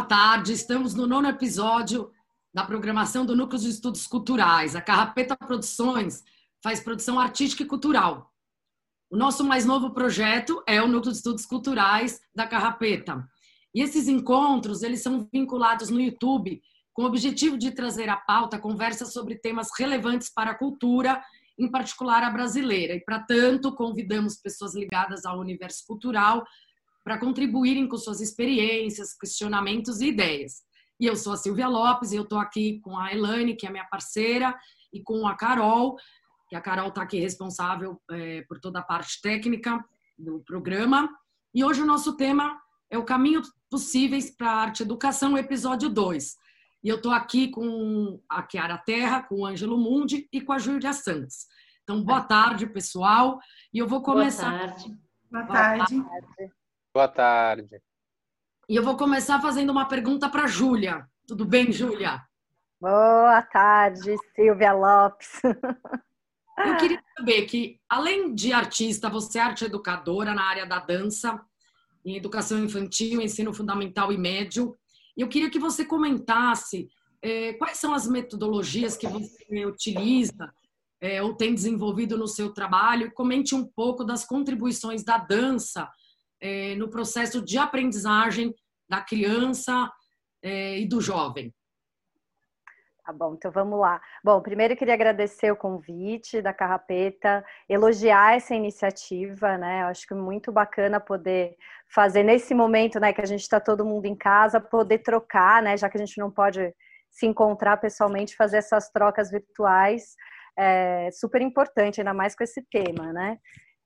Boa tarde, estamos no nono episódio da programação do Núcleo de Estudos Culturais. A Carrapeta Produções faz produção artística e cultural. O nosso mais novo projeto é o Núcleo de Estudos Culturais da Carrapeta. E esses encontros, eles são vinculados no YouTube com o objetivo de trazer à pauta conversas sobre temas relevantes para a cultura, em particular a brasileira. E, para tanto, convidamos pessoas ligadas ao universo cultural para contribuírem com suas experiências, questionamentos e ideias. E eu sou a Silvia Lopes e eu estou aqui com a Elaine, que é minha parceira, e com a Carol, que a Carol está aqui responsável é, por toda a parte técnica do programa. E hoje o nosso tema é o Caminho Possíveis para a Arte e Educação, episódio 2. E eu estou aqui com a Chiara Terra, com o Ângelo Mundi e com a Júlia Santos. Então, boa tarde, pessoal. E eu vou começar. Boa tarde. Boa tarde. Boa tarde. Boa tarde. E eu vou começar fazendo uma pergunta para a Júlia. Tudo bem, Júlia? Boa tarde, Silvia Lopes. Eu queria saber que, além de artista, você é arte educadora na área da dança, em educação infantil, ensino fundamental e médio. E eu queria que você comentasse é, quais são as metodologias que você utiliza é, ou tem desenvolvido no seu trabalho comente um pouco das contribuições da dança é, no processo de aprendizagem da criança é, e do jovem. Tá bom, então vamos lá. Bom, primeiro eu queria agradecer o convite da Carrapeta, elogiar essa iniciativa, né? Eu acho que muito bacana poder fazer nesse momento, né, que a gente está todo mundo em casa, poder trocar, né? Já que a gente não pode se encontrar pessoalmente, fazer essas trocas virtuais, é super importante, ainda mais com esse tema, né?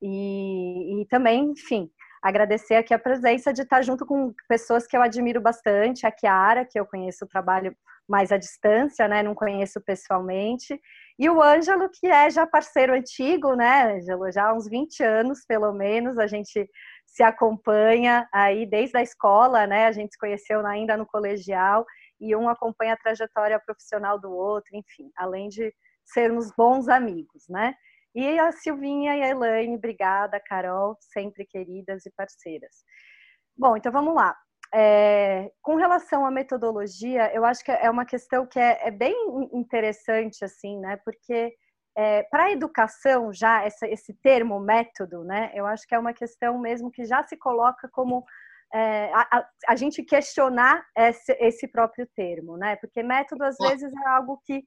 E, e também, enfim, agradecer aqui a presença de estar junto com pessoas que eu admiro bastante, a Kiara, que eu conheço o trabalho mais à distância, né, não conheço pessoalmente, e o Ângelo, que é já parceiro antigo, né, Ângelo, já há uns 20 anos, pelo menos, a gente se acompanha aí desde a escola, né, a gente se conheceu ainda no colegial, e um acompanha a trajetória profissional do outro, enfim, além de sermos bons amigos, né. E a Silvinha e a Elaine, obrigada, Carol, sempre queridas e parceiras. Bom, então vamos lá. É, com relação à metodologia, eu acho que é uma questão que é, é bem interessante, assim, né? Porque é, para a educação, já essa, esse termo método, né? Eu acho que é uma questão mesmo que já se coloca como é, a, a, a, gente questionar esse, esse, próprio termo, né? Porque método às vezes é algo que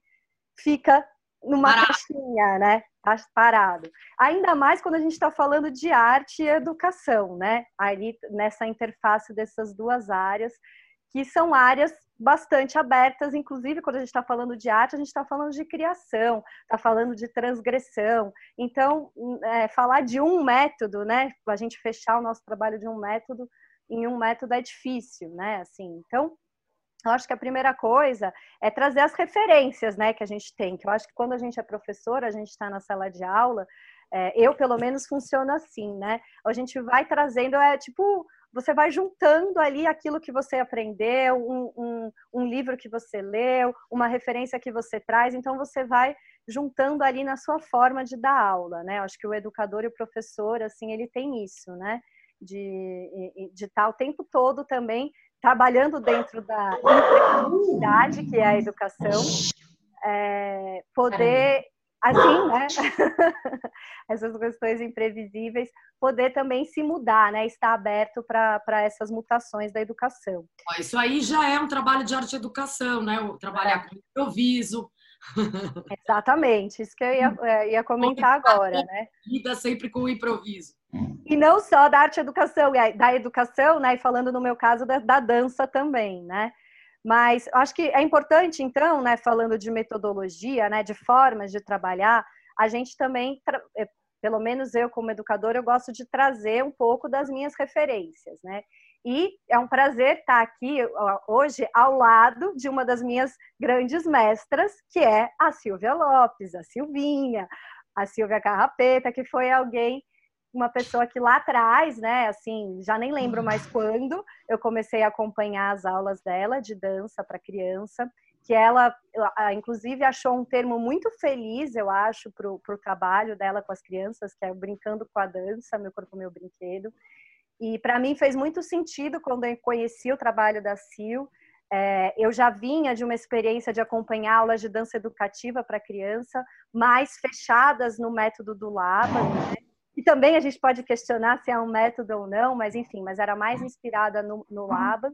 fica numa parado. caixinha, né? Parado. Ainda mais quando a gente está falando de arte e educação, né? Ali nessa interface dessas duas áreas, que são áreas bastante abertas, inclusive quando a gente está falando de arte, a gente está falando de criação, está falando de transgressão. Então, é, falar de um método, né? A gente fechar o nosso trabalho de um método em um método é difícil, né? Assim, então eu acho que a primeira coisa é trazer as referências, né, que a gente tem. Que eu acho que quando a gente é professora, a gente está na sala de aula, é, eu pelo menos funciona assim, né? A gente vai trazendo, é tipo, você vai juntando ali aquilo que você aprendeu, um, um, um livro que você leu, uma referência que você traz. Então você vai juntando ali na sua forma de dar aula, né? Eu acho que o educador e o professor, assim, ele tem isso, né? De, de estar tá o tempo todo também trabalhando dentro da imprevisibilidade, que é a educação, é, poder, assim, né? essas questões imprevisíveis, poder também se mudar, né? Estar aberto para essas mutações da educação. Isso aí já é um trabalho de arte educação, né? Trabalhar é. com improviso. Exatamente, isso que eu ia, é, ia comentar agora, né? Lida sempre com o improviso. E não só da arte educação, da educação, né? E falando no meu caso da, da dança também, né? Mas acho que é importante, então, né, falando de metodologia, né, de formas de trabalhar, a gente também, é, pelo menos eu como educadora, eu gosto de trazer um pouco das minhas referências, né? E é um prazer estar aqui hoje ao lado de uma das minhas grandes mestras, que é a Silvia Lopes, a Silvinha, a Silvia Carrapeta, que foi alguém uma pessoa que lá atrás, né, assim, já nem lembro mais quando, eu comecei a acompanhar as aulas dela de dança para criança, que ela, inclusive, achou um termo muito feliz, eu acho, para o trabalho dela com as crianças, que é brincando com a dança, meu corpo, meu brinquedo. E para mim fez muito sentido quando eu conheci o trabalho da Sil. É, eu já vinha de uma experiência de acompanhar aulas de dança educativa para criança, mais fechadas no método do Laban, né? E também a gente pode questionar se é um método ou não, mas enfim, mas era mais inspirada no, no Laban.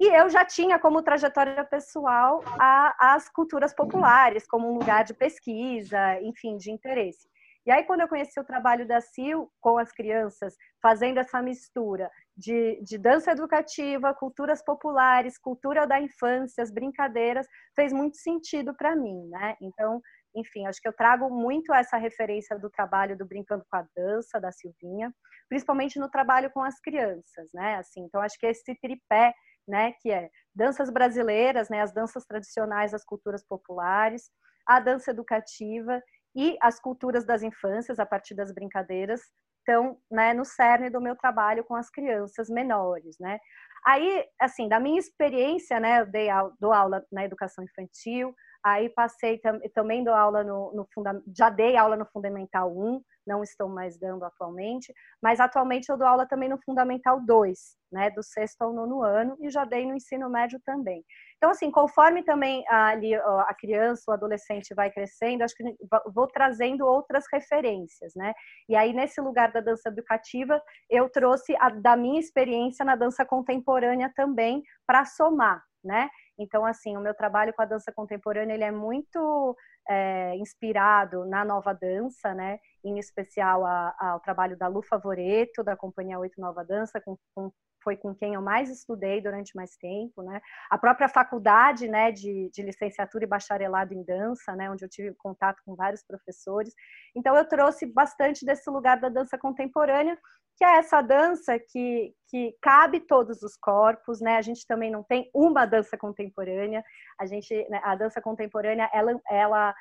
E eu já tinha como trajetória pessoal a, as culturas populares, como um lugar de pesquisa, enfim, de interesse. E aí, quando eu conheci o trabalho da Sil com as crianças, fazendo essa mistura de, de dança educativa, culturas populares, cultura da infância, as brincadeiras, fez muito sentido para mim, né? Então, enfim, acho que eu trago muito essa referência do trabalho do Brincando com a Dança, da Silvinha, principalmente no trabalho com as crianças, né? Assim, então, acho que esse tripé, né, que é danças brasileiras, né, as danças tradicionais das culturas populares, a dança educativa e as culturas das infâncias, a partir das brincadeiras, estão né, no cerne do meu trabalho com as crianças menores, né? Aí, assim, da minha experiência, né, eu dei aula, dou aula na educação infantil, aí passei também dou aula no, no já dei aula no Fundamental 1, não estou mais dando atualmente, mas atualmente eu dou aula também no Fundamental 2, né, do sexto ao nono ano, e já dei no ensino médio também. Então, assim, conforme também ali a criança, o adolescente vai crescendo, acho que vou trazendo outras referências, né? E aí, nesse lugar da dança educativa, eu trouxe a, da minha experiência na dança contemporânea também para somar, né? Então, assim, o meu trabalho com a dança contemporânea, ele é muito é, inspirado na nova dança, né? Em especial a, ao trabalho da Lu Favoreto, da Companhia Oito Nova Dança, com, com foi com quem eu mais estudei durante mais tempo, né? A própria faculdade, né, de, de, licenciatura e bacharelado em dança, né, onde eu tive contato com vários professores. Então eu trouxe bastante desse lugar da dança contemporânea, que é essa dança que, que cabe todos os corpos, né? A gente também não tem uma dança contemporânea. A gente, né, a dança contemporânea, ela, ela,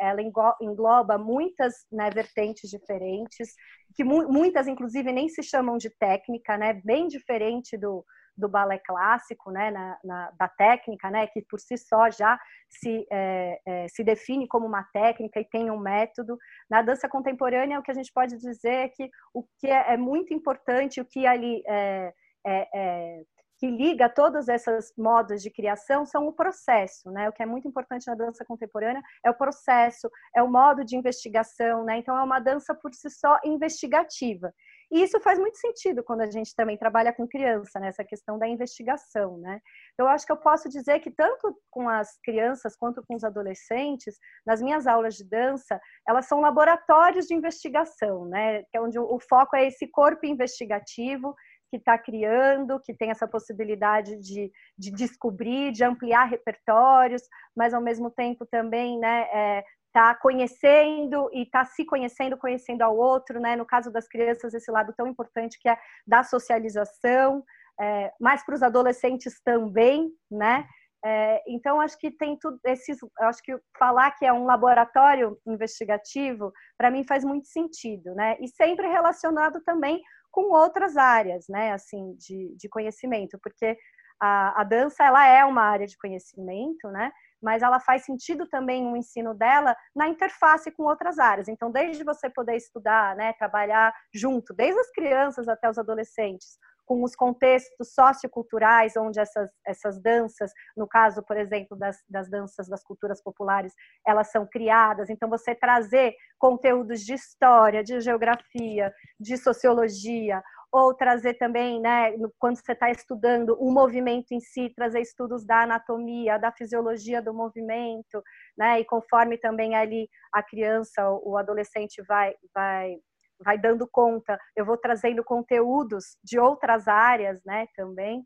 ela engloba muitas né, vertentes diferentes que mu muitas, inclusive, nem se chamam de técnica, né? Bem diferente do, do balé clássico, né? Na, na, da técnica, né? Que por si só já se, é, é, se define como uma técnica e tem um método. Na dança contemporânea, o que a gente pode dizer é que o que é, é muito importante, o que ali é, é, é que liga todos esses modos de criação são o processo, né? O que é muito importante na dança contemporânea é o processo, é o modo de investigação, né? Então é uma dança por si só investigativa. E isso faz muito sentido quando a gente também trabalha com criança, nessa né? questão da investigação, né? Eu acho que eu posso dizer que tanto com as crianças quanto com os adolescentes, nas minhas aulas de dança, elas são laboratórios de investigação, né? Que é onde o foco é esse corpo investigativo que está criando, que tem essa possibilidade de, de descobrir, de ampliar repertórios, mas ao mesmo tempo também, né, é, tá conhecendo e tá se conhecendo, conhecendo ao outro, né? No caso das crianças, esse lado tão importante que é da socialização, é, mas para os adolescentes também, né? É, então acho que tem tudo esses, acho que falar que é um laboratório investigativo para mim faz muito sentido, né? E sempre relacionado também com outras áreas, né, assim, de, de conhecimento, porque a, a dança, ela é uma área de conhecimento, né, mas ela faz sentido também o ensino dela na interface com outras áreas. Então, desde você poder estudar, né, trabalhar junto, desde as crianças até os adolescentes, com os contextos socioculturais onde essas, essas danças, no caso, por exemplo, das, das danças das culturas populares, elas são criadas. Então, você trazer conteúdos de história, de geografia, de sociologia, ou trazer também, né, quando você está estudando o movimento em si, trazer estudos da anatomia, da fisiologia do movimento, né, e conforme também ali a criança, o adolescente vai, vai vai dando conta, eu vou trazendo conteúdos de outras áreas, né, também.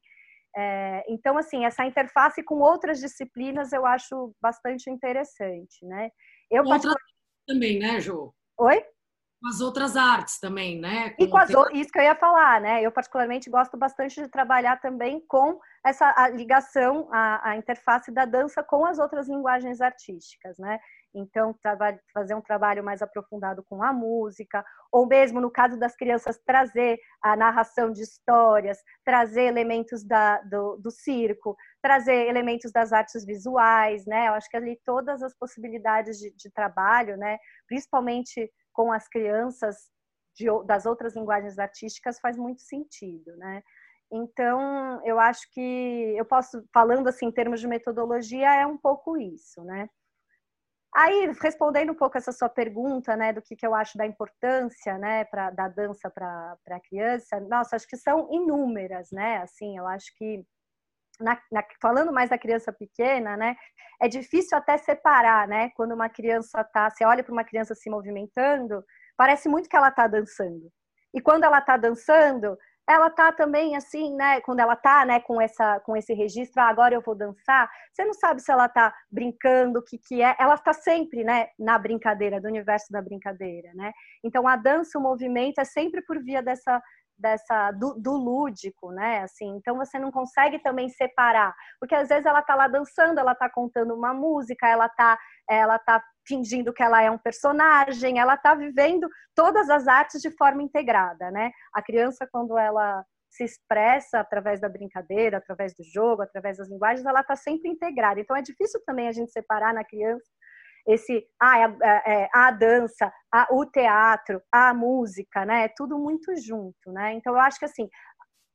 É, então, assim, essa interface com outras disciplinas eu acho bastante interessante, né? Eu outras também, né, Jo? Oi? Com as outras artes também, né? Com e com as, isso que eu ia falar, né? Eu particularmente gosto bastante de trabalhar também com essa ligação, a, a interface da dança com as outras linguagens artísticas, né? Então, fazer um trabalho mais aprofundado com a música, ou mesmo no caso das crianças, trazer a narração de histórias, trazer elementos da, do, do circo, trazer elementos das artes visuais, né? Eu acho que ali todas as possibilidades de, de trabalho, né? Principalmente com as crianças de, das outras linguagens artísticas faz muito sentido, né? Então, eu acho que eu posso, falando assim em termos de metodologia, é um pouco isso, né? Aí, respondendo um pouco essa sua pergunta, né, do que, que eu acho da importância, né, pra, da dança para a criança, nossa, acho que são inúmeras, né, assim, eu acho que, na, na, falando mais da criança pequena, né, é difícil até separar, né, quando uma criança tá, você olha para uma criança se movimentando, parece muito que ela está dançando. E quando ela está dançando, ela tá também assim, né? Quando ela tá, né, com essa, com esse registro, ah, agora eu vou dançar. Você não sabe se ela tá brincando, o que que é. Ela está sempre, né, na brincadeira, do universo da brincadeira, né? Então a dança, o movimento é sempre por via dessa dessa do, do, lúdico, né? Assim, então você não consegue também separar, porque às vezes ela tá lá dançando, ela tá contando uma música, ela tá ela tá fingindo que ela é um personagem, ela tá vivendo todas as artes de forma integrada, né? A criança quando ela se expressa através da brincadeira, através do jogo, através das linguagens, ela está sempre integrada. Então é difícil também a gente separar na criança esse ah, a, a, a dança, a, o teatro, a música, né? É tudo muito junto, né? Então eu acho que assim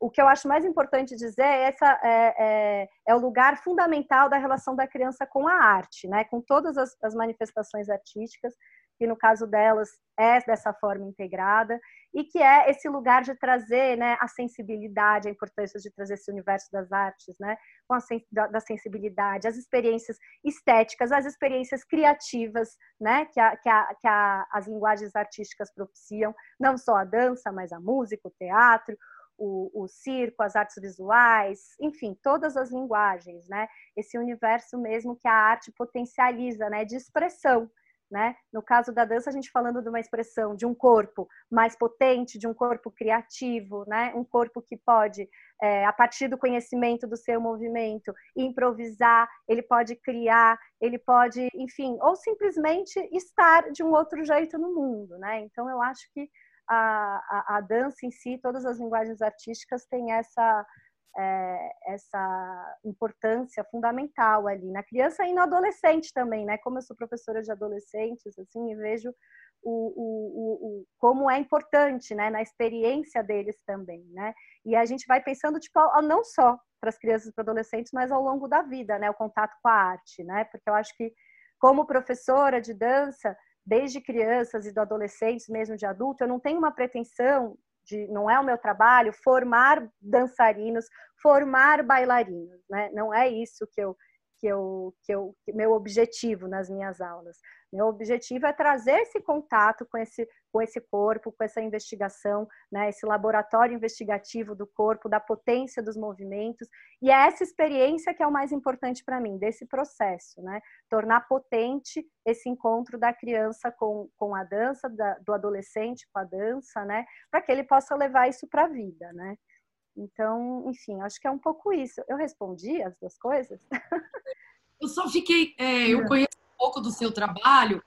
o que eu acho mais importante dizer é essa é, é, é, o lugar fundamental da relação da criança com a arte, né? Com todas as, as manifestações artísticas que no caso delas é dessa forma integrada, e que é esse lugar de trazer né, a sensibilidade, a importância de trazer esse universo das artes, né, com a da, da sensibilidade, as experiências estéticas, as experiências criativas né, que, a, que, a, que a, as linguagens artísticas propiciam, não só a dança, mas a música, o teatro, o, o, circo, as artes visuais, enfim, todas as linguagens, né? Esse universo mesmo que a arte potencializa, né? De expressão, né? No caso da dança, a gente falando de uma expressão de um corpo mais potente, de um corpo criativo, né? Um corpo que pode, é, a partir do conhecimento do seu movimento, improvisar, ele pode criar, ele pode, enfim, ou simplesmente estar de um outro jeito no mundo, né? Então, eu acho que a, a, a dança em si, todas as linguagens artísticas têm essa é, essa importância fundamental ali na criança e no adolescente também, né? Como eu sou professora de adolescentes, assim, e vejo o, o, o, como é importante, né? Na experiência deles também, né? E a gente vai pensando, tipo, não só para as crianças e para adolescentes, mas ao longo da vida, né? O contato com a arte, né? Porque eu acho que, como professora de dança, desde crianças e do adolescentes, mesmo de adulto, eu não tenho uma pretensão de, não é o meu trabalho formar dançarinos, formar bailarinos, né? Não é isso que eu que eu que eu que meu objetivo nas minhas aulas. Meu objetivo é trazer esse contato com esse, com esse corpo, com essa investigação, né, esse laboratório investigativo do corpo, da potência dos movimentos, e é essa experiência que é o mais importante para mim, desse processo, né, tornar potente esse encontro da criança com, com a dança, da, do adolescente com a dança, né, para que ele possa levar isso para a vida, né. Então, enfim, acho que é um pouco isso. Eu respondi as duas coisas? Eu só fiquei, é, eu conheço pouco do seu trabalho.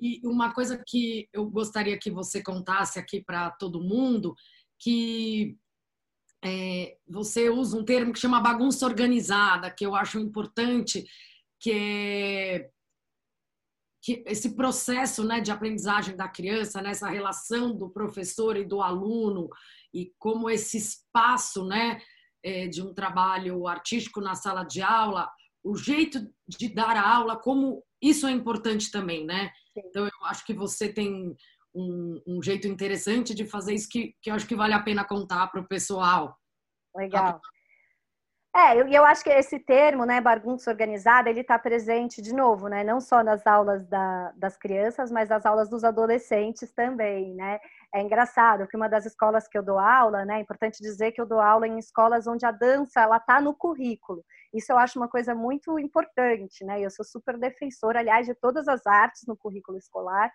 E uma coisa que eu gostaria que você contasse aqui para todo mundo, que é, você usa um termo que chama bagunça organizada, que eu acho importante, que é que esse processo né, de aprendizagem da criança, nessa relação do professor e do aluno, e como esse espaço né, é, de um trabalho artístico na sala de aula, o jeito de dar a aula, como isso é importante também, né? Sim. Então, eu acho que você tem um, um, jeito interessante de fazer isso que, que eu acho que vale a pena contar para o pessoal. Legal. É, e eu, eu acho que esse termo, né, bagunça organizada, ele está presente de novo, né, não só nas aulas da, das crianças, mas nas aulas dos adolescentes também, né. É engraçado que uma das escolas que eu dou aula, né, é importante dizer que eu dou aula em escolas onde a dança ela está no currículo. Isso eu acho uma coisa muito importante, né. Eu sou super defensora, aliás, de todas as artes no currículo escolar.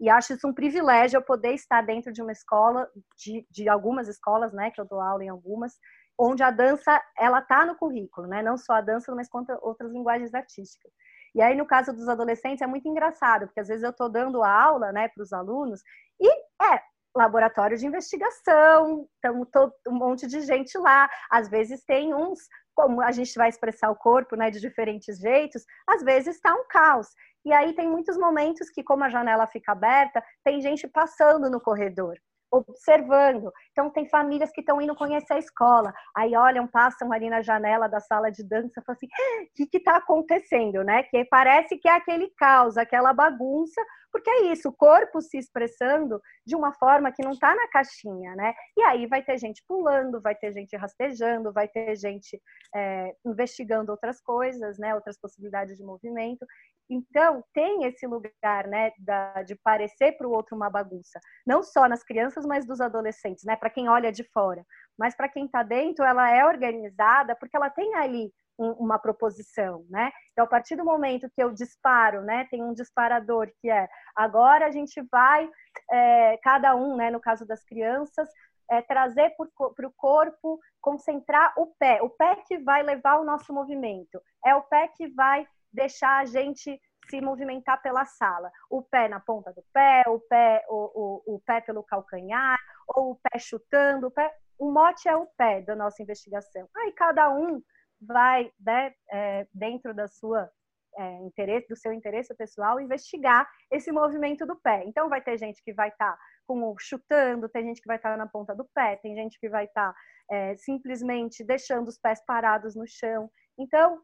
E acho isso um privilégio eu poder estar dentro de uma escola, de, de algumas escolas, né, que eu dou aula em algumas, onde a dança ela tá no currículo, né? Não só a dança, mas quanto outras linguagens artísticas. E aí no caso dos adolescentes é muito engraçado, porque às vezes eu estou dando aula, né, para os alunos e é laboratório de investigação, então um monte de gente lá. Às vezes tem uns, como a gente vai expressar o corpo, né, de diferentes jeitos. Às vezes está um caos. E aí tem muitos momentos que, como a janela fica aberta, tem gente passando no corredor observando. Então, tem famílias que estão indo conhecer a escola, aí olham, passam ali na janela da sala de dança falam assim: o que está acontecendo, né? Que parece que é aquele caos, aquela bagunça, porque é isso, o corpo se expressando de uma forma que não está na caixinha, né? E aí vai ter gente pulando, vai ter gente rastejando, vai ter gente é, investigando outras coisas, né? Outras possibilidades de movimento. Então, tem esse lugar, né, da, de parecer para o outro uma bagunça. Não só nas crianças, mas dos adolescentes, né? Para quem olha de fora. Mas para quem está dentro, ela é organizada porque ela tem ali um, uma proposição, né? Então, a partir do momento que eu disparo, né, tem um disparador que é agora a gente vai, é, cada um, né, no caso das crianças, é, trazer para o corpo, concentrar o pé. O pé que vai levar o nosso movimento. É o pé que vai deixar a gente se movimentar pela sala. O pé na ponta do pé, o pé, o, o, o pé pelo calcanhar, ou o pé chutando. O, pé... o mote é o pé da nossa investigação. Aí cada um vai, né, é, dentro da sua é, interesse, do seu interesse pessoal, investigar esse movimento do pé. Então vai ter gente que vai estar tá com chutando, tem gente que vai estar tá na ponta do pé, tem gente que vai estar tá, é, simplesmente deixando os pés parados no chão. Então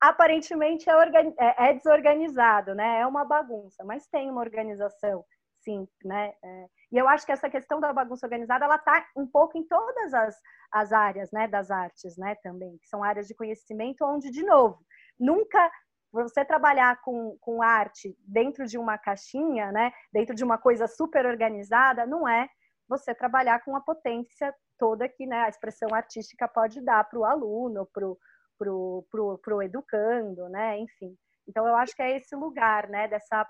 aparentemente é, é, é, desorganizado, né? É uma bagunça, mas tem uma organização, sim, né? É, e eu acho que essa questão da bagunça organizada, ela está um pouco em todas as, as áreas, né? Das artes, né? Também, que são áreas de conhecimento onde, de novo, nunca você trabalhar com, com arte dentro de uma caixinha, né? Dentro de uma coisa super organizada, não é você trabalhar com a potência toda que né, a expressão artística pode dar para o aluno, para o pro, pro, pro educando, né? Enfim. Então eu acho que é esse lugar, né? Dessa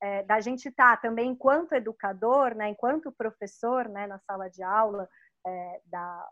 é, da gente estar tá, também enquanto educador, né? Enquanto professor, né? Na sala de aula é, da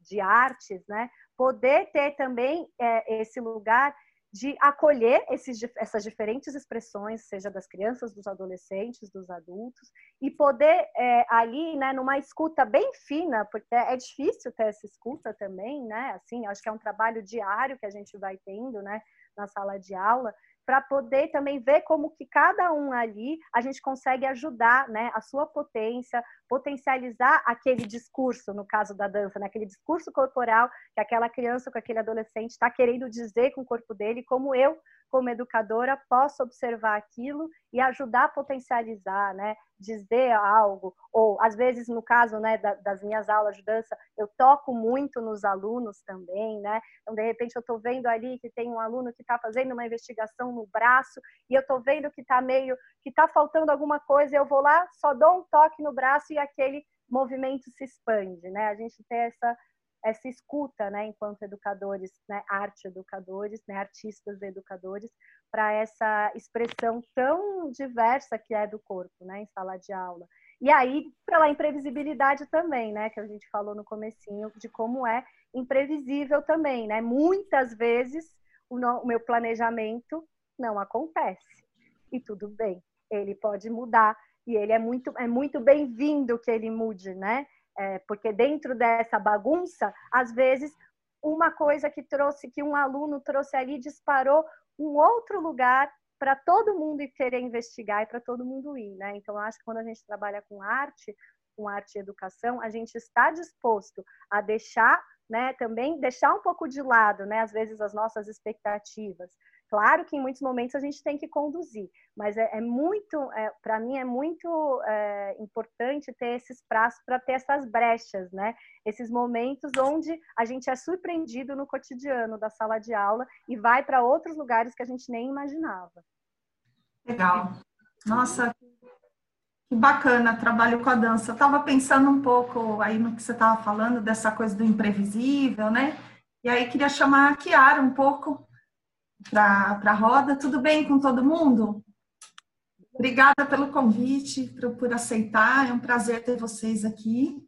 de artes, né? Poder ter também é, esse lugar de acolher esses, essas diferentes expressões, seja das crianças, dos adolescentes, dos adultos, e poder é, ali, né, numa escuta bem fina, porque é difícil ter essa escuta também, né, assim, acho que é um trabalho diário que a gente vai tendo, né, na sala de aula, para poder também ver como que cada um ali a gente consegue ajudar, né, a sua potência, potencializar aquele discurso, no caso da dança, né, aquele discurso corporal que aquela criança com aquele adolescente está querendo dizer com o corpo dele, como eu como educadora, posso observar aquilo e ajudar a potencializar, né? Dizer algo, ou às vezes, no caso né, das minhas aulas de dança, eu toco muito nos alunos também, né? Então, de repente, eu estou vendo ali que tem um aluno que está fazendo uma investigação no braço e eu estou vendo que está meio, que está faltando alguma coisa, eu vou lá, só dou um toque no braço e aquele movimento se expande, né? A gente tem essa essa escuta, né, enquanto educadores, né, arte educadores, né, artistas educadores, para essa expressão tão diversa que é do corpo, né, em sala de aula. E aí, pela imprevisibilidade também, né, que a gente falou no comecinho, de como é imprevisível também, né? Muitas vezes o, no, o meu planejamento não acontece. E tudo bem, ele pode mudar e ele é muito é muito bem-vindo que ele mude, né? É, porque dentro dessa bagunça, às vezes, uma coisa que trouxe, que um aluno trouxe ali, disparou um outro lugar para todo mundo querer investigar e para todo mundo ir, né? Então, acho que quando a gente trabalha com arte, com arte e educação, a gente está disposto a deixar, né, também deixar um pouco de lado, né, às vezes as nossas expectativas, Claro que em muitos momentos a gente tem que conduzir, mas é, é muito, é, para mim é muito é, importante ter esses prazos para ter essas brechas, né? Esses momentos onde a gente é surpreendido no cotidiano da sala de aula e vai para outros lugares que a gente nem imaginava. Legal. Nossa, que bacana trabalho com a dança. Eu estava pensando um pouco aí no que você estava falando, dessa coisa do imprevisível, né? E aí queria chamar a Kiara um pouco para a roda. Tudo bem com todo mundo? Obrigada pelo convite, por, por aceitar. É um prazer ter vocês aqui.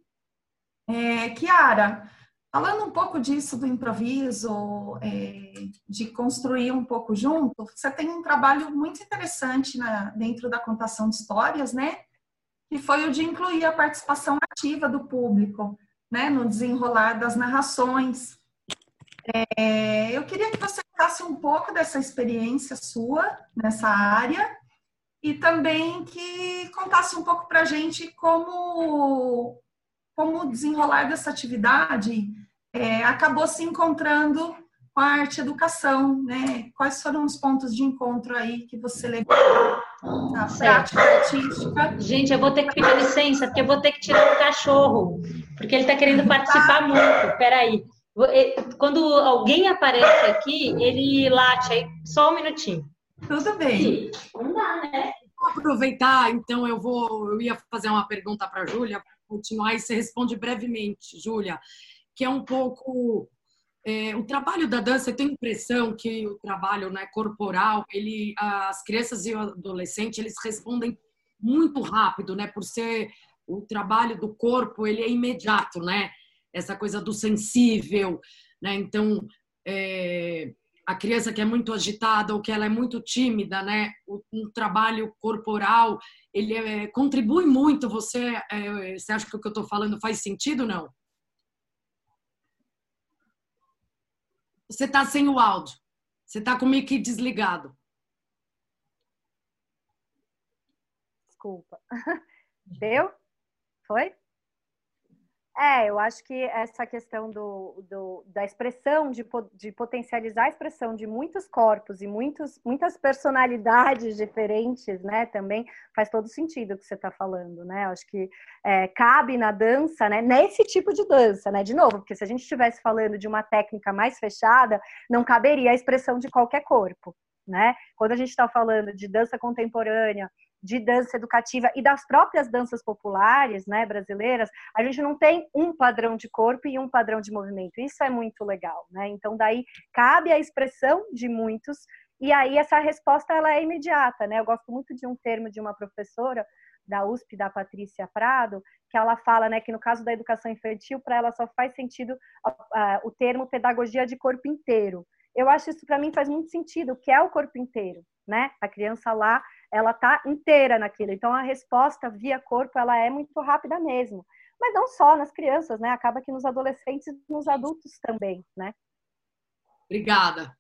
É, Kiara, falando um pouco disso do improviso, é, de construir um pouco junto, você tem um trabalho muito interessante na, dentro da contação de histórias, né? Que foi o de incluir a participação ativa do público, né? No desenrolar das narrações. É, eu queria que você contasse um pouco dessa experiência sua nessa área e também que contasse um pouco para a gente como, como o desenrolar dessa atividade é, acabou se encontrando com a arte educação, né? Quais foram os pontos de encontro aí que você levou na prática artística? Gente, eu vou ter que pedir licença, porque eu vou ter que tirar o cachorro, porque ele está querendo participar muito. Peraí. Quando alguém aparece aqui, ele late aí, só um minutinho. Tudo bem. Não dá, né? Vou aproveitar, então eu vou, eu ia fazer uma pergunta para a Júlia, continuar e você responde brevemente, Júlia, que é um pouco é, o trabalho da dança, eu tenho impressão que o trabalho né, corporal, ele, as crianças e o adolescente, eles respondem muito rápido, né? Por ser o trabalho do corpo, ele é imediato, né? Essa coisa do sensível, né? Então, é, a criança que é muito agitada ou que ela é muito tímida, né? O, um trabalho corporal, ele é, contribui muito. Você, é, você acha que o que eu estou falando faz sentido, não? Você está sem o áudio. Você está com o mic desligado. Desculpa. Deu? Foi? É, eu acho que essa questão do, do da expressão, de, de, potencializar a expressão de muitos corpos e muitos, muitas personalidades diferentes, né, também faz todo sentido o que você está falando, né? Eu acho que é, cabe na dança, né, nesse tipo de dança, né? De novo, porque se a gente estivesse falando de uma técnica mais fechada, não caberia a expressão de qualquer corpo, né? Quando a gente está falando de dança contemporânea de dança educativa e das próprias danças populares, né, brasileiras, a gente não tem um padrão de corpo e um padrão de movimento. Isso é muito legal, né? Então daí cabe a expressão de muitos e aí essa resposta ela é imediata, né? Eu gosto muito de um termo de uma professora da USP, da Patrícia Prado, que ela fala, né, que no caso da educação infantil, para ela só faz sentido uh, o termo pedagogia de corpo inteiro. Eu acho isso para mim faz muito sentido, o que é o corpo inteiro, né? A criança lá ela tá inteira naquilo. Então a resposta via corpo ela é muito rápida mesmo. Mas não só nas crianças, né? Acaba que nos adolescentes e nos adultos também, né? Obrigada.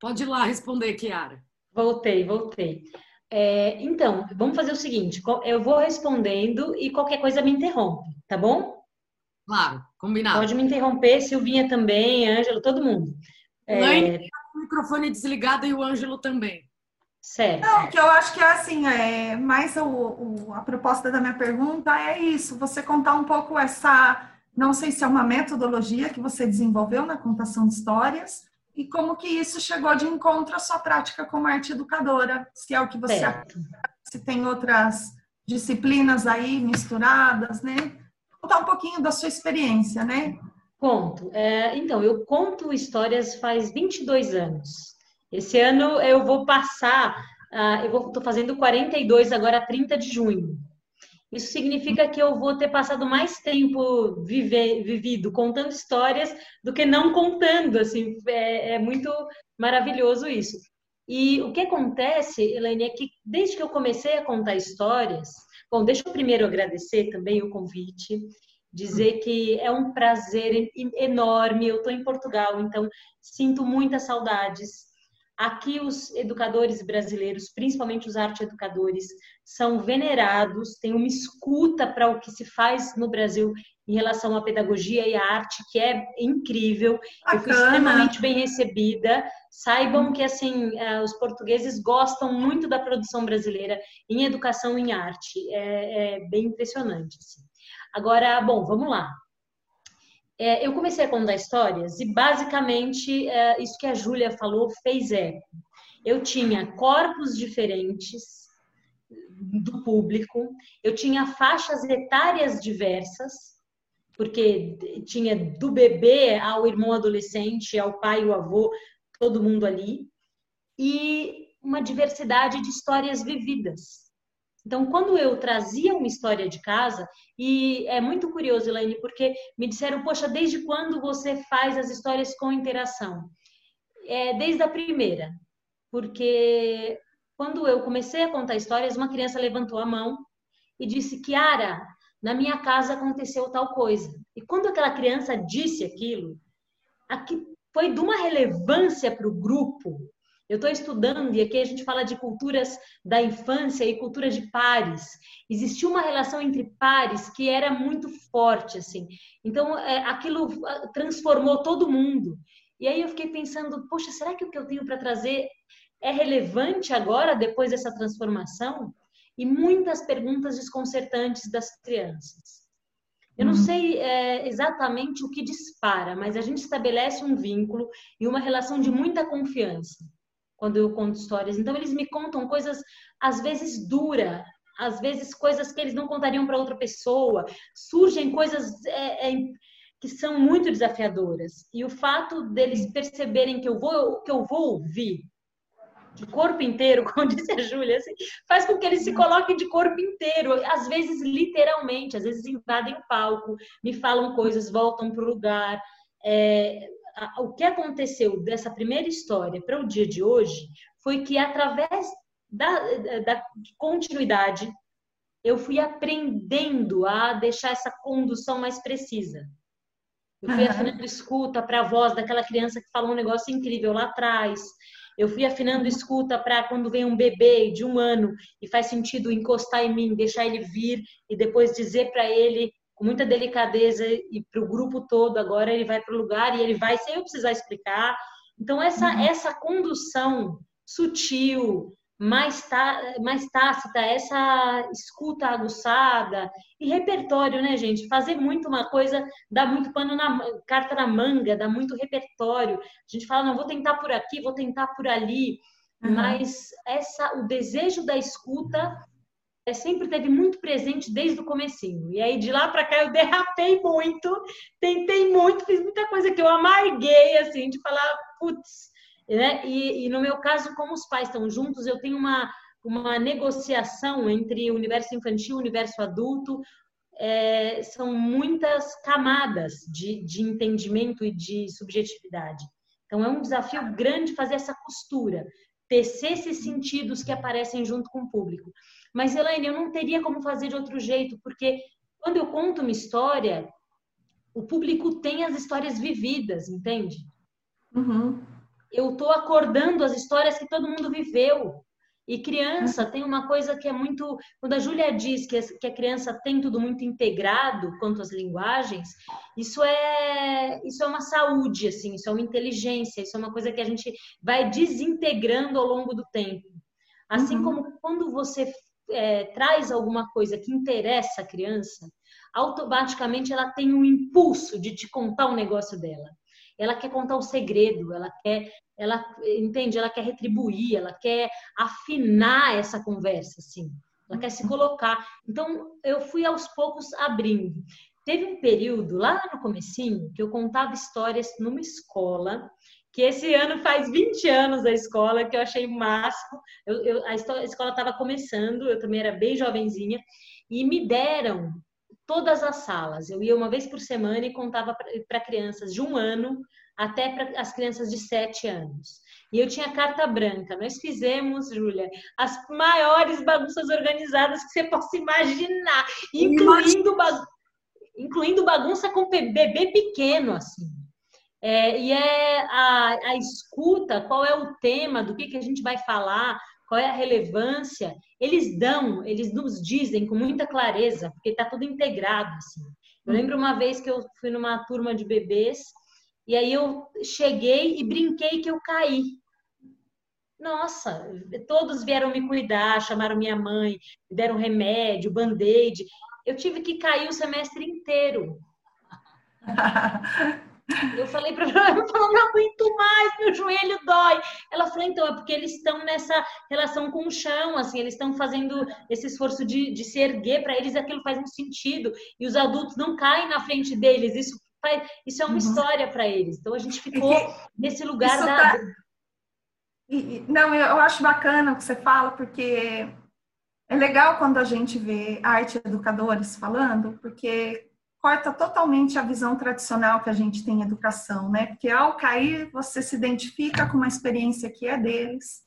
Pode ir lá responder, Kiara. Voltei, voltei. É, então, vamos fazer o seguinte: eu vou respondendo e qualquer coisa me interrompe, tá bom? Claro, combinado. Pode me interromper, Silvinha também, Ângelo, todo mundo. É... o microfone desligado e o Ângelo também. Certo. Não, que eu acho que é assim, é, mais o, o, a proposta da minha pergunta é isso, você contar um pouco essa, não sei se é uma metodologia que você desenvolveu na contação de histórias, e como que isso chegou de encontro à sua prática como arte educadora, se é o que você certo. se tem outras disciplinas aí misturadas, né? Contar um pouquinho da sua experiência, né? Conto. É, então, eu conto histórias faz 22 anos. Esse ano eu vou passar, uh, eu estou fazendo 42 agora, 30 de junho. Isso significa que eu vou ter passado mais tempo vive, vivido contando histórias do que não contando. Assim, é, é muito maravilhoso isso. E o que acontece, Elaine, é que desde que eu comecei a contar histórias, bom, deixa eu primeiro agradecer também o convite, dizer que é um prazer enorme. Eu estou em Portugal, então sinto muitas saudades Aqui os educadores brasileiros, principalmente os arte-educadores, são venerados, tem uma escuta para o que se faz no Brasil em relação à pedagogia e à arte, que é incrível. Bacana. Eu fui extremamente bem recebida. Saibam que assim eh, os portugueses gostam muito da produção brasileira em educação em arte. É, é bem impressionante. Assim. Agora, bom, vamos lá é, eu comecei a contar histórias e basicamente é, isso que a Júlia falou fez eco. Eu tinha corpos diferentes do público, eu tinha faixas etárias diversas, porque tinha do bebê ao irmão adolescente, ao pai, o avô, todo mundo ali, e uma diversidade de histórias vividas. Então, quando eu trazia uma história de casa, e é muito curioso, Elaine, porque me disseram, poxa, desde quando você faz as histórias com interação? É, desde a primeira, porque quando eu comecei a contar histórias, uma criança levantou a mão e disse, Kiara, na minha casa aconteceu tal coisa. E quando aquela criança disse aquilo, aqui foi de uma relevância para o grupo Eu estou estudando, e aqui a gente fala de culturas da infância e culturas de pares. Existia uma relação entre pares que era muito forte, assim. Então, é, aquilo ah, transformou todo mundo. E aí eu fiquei pensando, poxa, será que o que eu tenho para trazer é relevante agora, depois dessa transformação? E muitas perguntas desconcertantes das crianças. Eu não uhum. sei é, exatamente o que dispara, mas a gente estabelece um vínculo e uma relação de muita confiança quando eu conto histórias. Então, eles me contam coisas, às vezes, dura, às vezes, coisas que eles não contariam para outra pessoa. Surgem coisas é, é, que são muito desafiadoras. E o fato deles perceberem que eu vou, que eu vou ouvir de corpo inteiro, como disse a Júlia, assim, faz com que eles se coloquem de corpo inteiro, às vezes literalmente, às vezes invadem o palco, me falam coisas, voltam para o lugar. É, o que aconteceu dessa primeira história para o dia de hoje foi que, através da, da continuidade, eu fui aprendendo a deixar essa condução mais precisa. Eu fui uhum. afinando escuta para a voz daquela criança que falou um negócio incrível lá atrás. Eu fui afinando escuta para quando vem um bebê de um ano e faz sentido encostar em mim, deixar ele vir e depois dizer para ele com muita delicadeza e para o grupo todo. Agora ele vai para o lugar e ele vai sem eu precisar explicar. Então, essa, uhum. essa condução sutil, mais, tá, mais tácita, essa escuta aguçada e repertório, né, gente? Fazer muito uma coisa dá muito pano na carta na manga, dá muito repertório. A gente fala, não, vou tentar por aqui, vou tentar por ali. Uhum. Mas essa, o desejo da escuta é, sempre teve muito presente desde o comecinho. E aí de lá para cá eu derrapei muito, tentei muito, fiz muita coisa que eu amarguei assim de falar, putz, né? E, e no meu caso, como os pais estão juntos, eu tenho uma uma negociação entre o universo infantil e o universo adulto. É, são muitas camadas de, de entendimento e de subjetividade. Então, é um desafio grande fazer essa costura, tecer esses sentidos que aparecem junto com o público. Mas, Elaine, eu não teria como fazer de outro jeito, porque quando eu conto uma história, o público tem as histórias vividas, entende? Uhum. Eu estou acordando as histórias que todo mundo viveu. E criança tem uma coisa que é muito. Quando a Júlia diz que a criança tem tudo muito integrado quanto às linguagens, isso é, isso é uma saúde, assim, isso é uma inteligência, isso é uma coisa que a gente vai desintegrando ao longo do tempo. Assim uhum. como quando você é, traz alguma coisa que interessa a criança, automaticamente ela tem um impulso de te contar o um negócio dela. Ela quer contar o um segredo, ela quer, ela entende, ela quer retribuir, ela quer afinar essa conversa, assim. Ela quer se colocar. Então, eu fui aos poucos abrindo. Teve um período lá no comecinho que eu contava histórias numa escola que esse ano faz 20 anos a escola, que eu achei o máximo. Eu, eu, a escola estava começando, eu também era bem jovenzinha, e me deram todas as salas. Eu ia uma vez por semana e contava para crianças de um ano até para as crianças de sete anos. E eu tinha carta branca. Nós fizemos, Júlia, as maiores bagunças organizadas que você possa imaginar, incluindo, incluindo bagunça com bebê pequeno, assim. É, e é a, a escuta, qual é o tema, do que, que a gente vai falar, qual é a relevância, eles dão, eles nos dizem com muita clareza, porque está tudo integrado. Assim. Eu lembro uma vez que eu fui numa turma de bebês, e aí eu cheguei e brinquei que eu caí. Nossa, todos vieram me cuidar, chamaram minha mãe, me deram remédio, band-aid. Eu tive que cair o semestre inteiro. Eu falei para ela, eu falei, não aguento mais, meu joelho dói. Ela falou, então, é porque eles estão nessa relação com o chão, assim, eles estão fazendo esse esforço de, de se erguer, para eles aquilo faz um sentido, e os adultos não caem na frente deles, isso, faz, isso é uma uhum. história para eles. Então a gente ficou nesse lugar da. Tá... Não, eu acho bacana o que você fala, porque é legal quando a gente vê arte educadores falando, porque corta totalmente a visão tradicional que a gente tem em educação, né? Porque ao cair, você se identifica com uma experiência que é deles,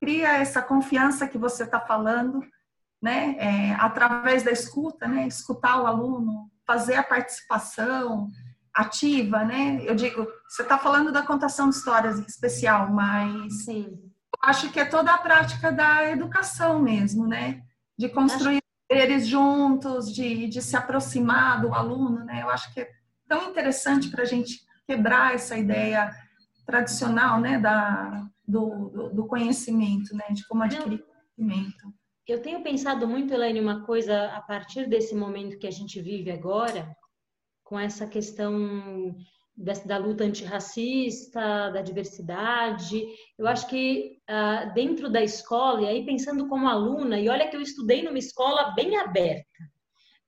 cria essa confiança que você está falando, né? É, através da escuta, né? Escutar o aluno, fazer a participação ativa, né? Eu digo, você está falando da contação de histórias em especial, mas Sim. acho que é toda a prática da educação mesmo, né? De construir eles juntos, de, de se aproximar do aluno, né? Eu acho que é tão interessante para a gente quebrar essa ideia tradicional, né, da, do, do, do conhecimento, né, de como adquirir conhecimento. Eu tenho pensado muito, Elaine, uma coisa a partir desse momento que a gente vive agora, com essa questão da, da luta antirracista, da diversidade. Eu acho que uh, dentro da escola, e aí pensando como aluna, e olha que eu estudei numa escola bem aberta,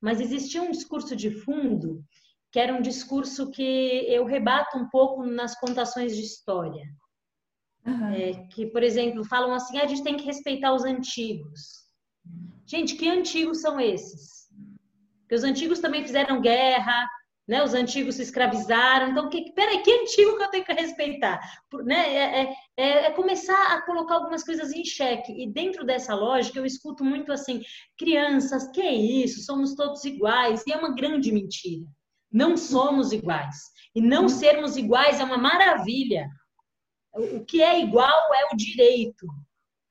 mas existia um discurso de fundo que era um discurso que eu rebato um pouco nas contações de história. Uhum. É, que, por exemplo, falam assim: ah, a gente tem que respeitar os antigos. Gente, que antigos são esses? Porque os antigos também fizeram guerra, né? Os antigos se escravizaram. Então, que, peraí, que antigo que eu tenho que respeitar? Né? É, é, é, é, começar a colocar algumas coisas em xeque. E dentro dessa lógica, eu escuto muito assim: crianças, que é isso? Somos todos iguais. E é uma grande mentira. Não somos iguais. E não sermos iguais é uma maravilha. O que é igual é o direito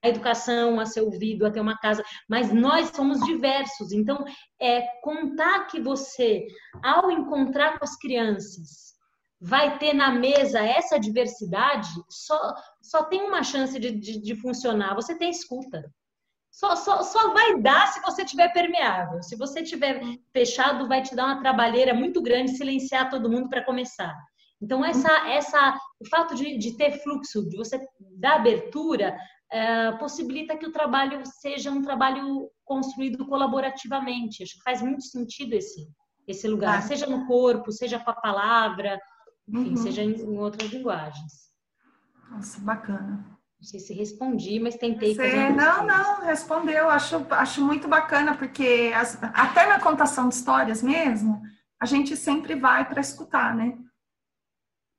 educação, a ser ouvido, a ter uma casa, mas nós somos diversos. Então, é contar que você, ao encontrar com as crianças, vai ter na mesa essa diversidade, só, só tem uma chance de, de, de funcionar. Você tem escuta. Só, só, só vai dar se você tiver permeável. Se você tiver fechado, vai te dar uma trabalheira muito grande silenciar todo mundo para começar. Então, essa, essa, o fato de, de ter fluxo, de você dar abertura, é, possibilita que o trabalho seja um trabalho construído colaborativamente. Acho que faz muito sentido esse, esse lugar, ah. seja no corpo, seja com a palavra, enfim, uhum. seja em, em, outras linguagens. Nossa, bacana. Não sei se respondi, mas tentei Você, fazer. Não, não, respondeu. Acho, acho muito bacana, porque as, até na contação de histórias mesmo, a gente sempre vai para escutar, né?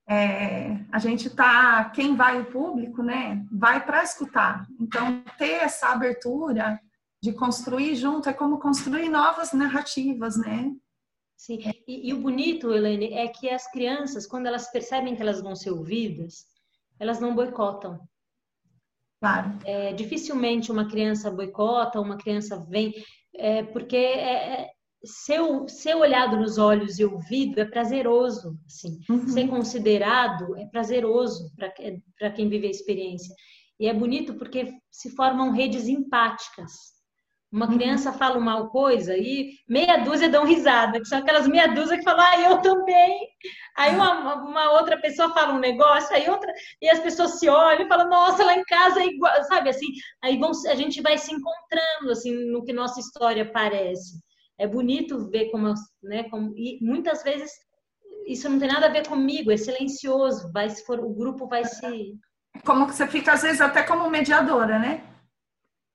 É, a gente tá, quem vai o público, né, vai para escutar. Então, ter essa abertura de construir junto é como construir novas narrativas, né? Sim, e, e, o bonito, Helene, é que as crianças, quando elas percebem que elas vão ser ouvidas, elas não boicotam. Claro. É, dificilmente uma criança boicota, uma criança vem, é, porque é, é ser, ser olhado nos olhos e ouvido é prazeroso, assim. Uhum. Ser considerado é prazeroso para quem vive a experiência. E é bonito porque se formam redes empáticas. Uma uhum. criança fala uma coisa e meia dúzia dão risada, que são aquelas meia dúzia que falam, ah, eu também. Aí uma, uma outra pessoa fala um negócio, aí outra, e as pessoas se olham e falam, nossa, lá em casa é igual, sabe assim? Aí vão, a gente vai se encontrando, assim, no que nossa história parece é bonito ver como, né, como, e muitas vezes isso não tem nada a ver comigo, é silencioso, vai se for o grupo vai se como que você fica às vezes até como mediadora, né?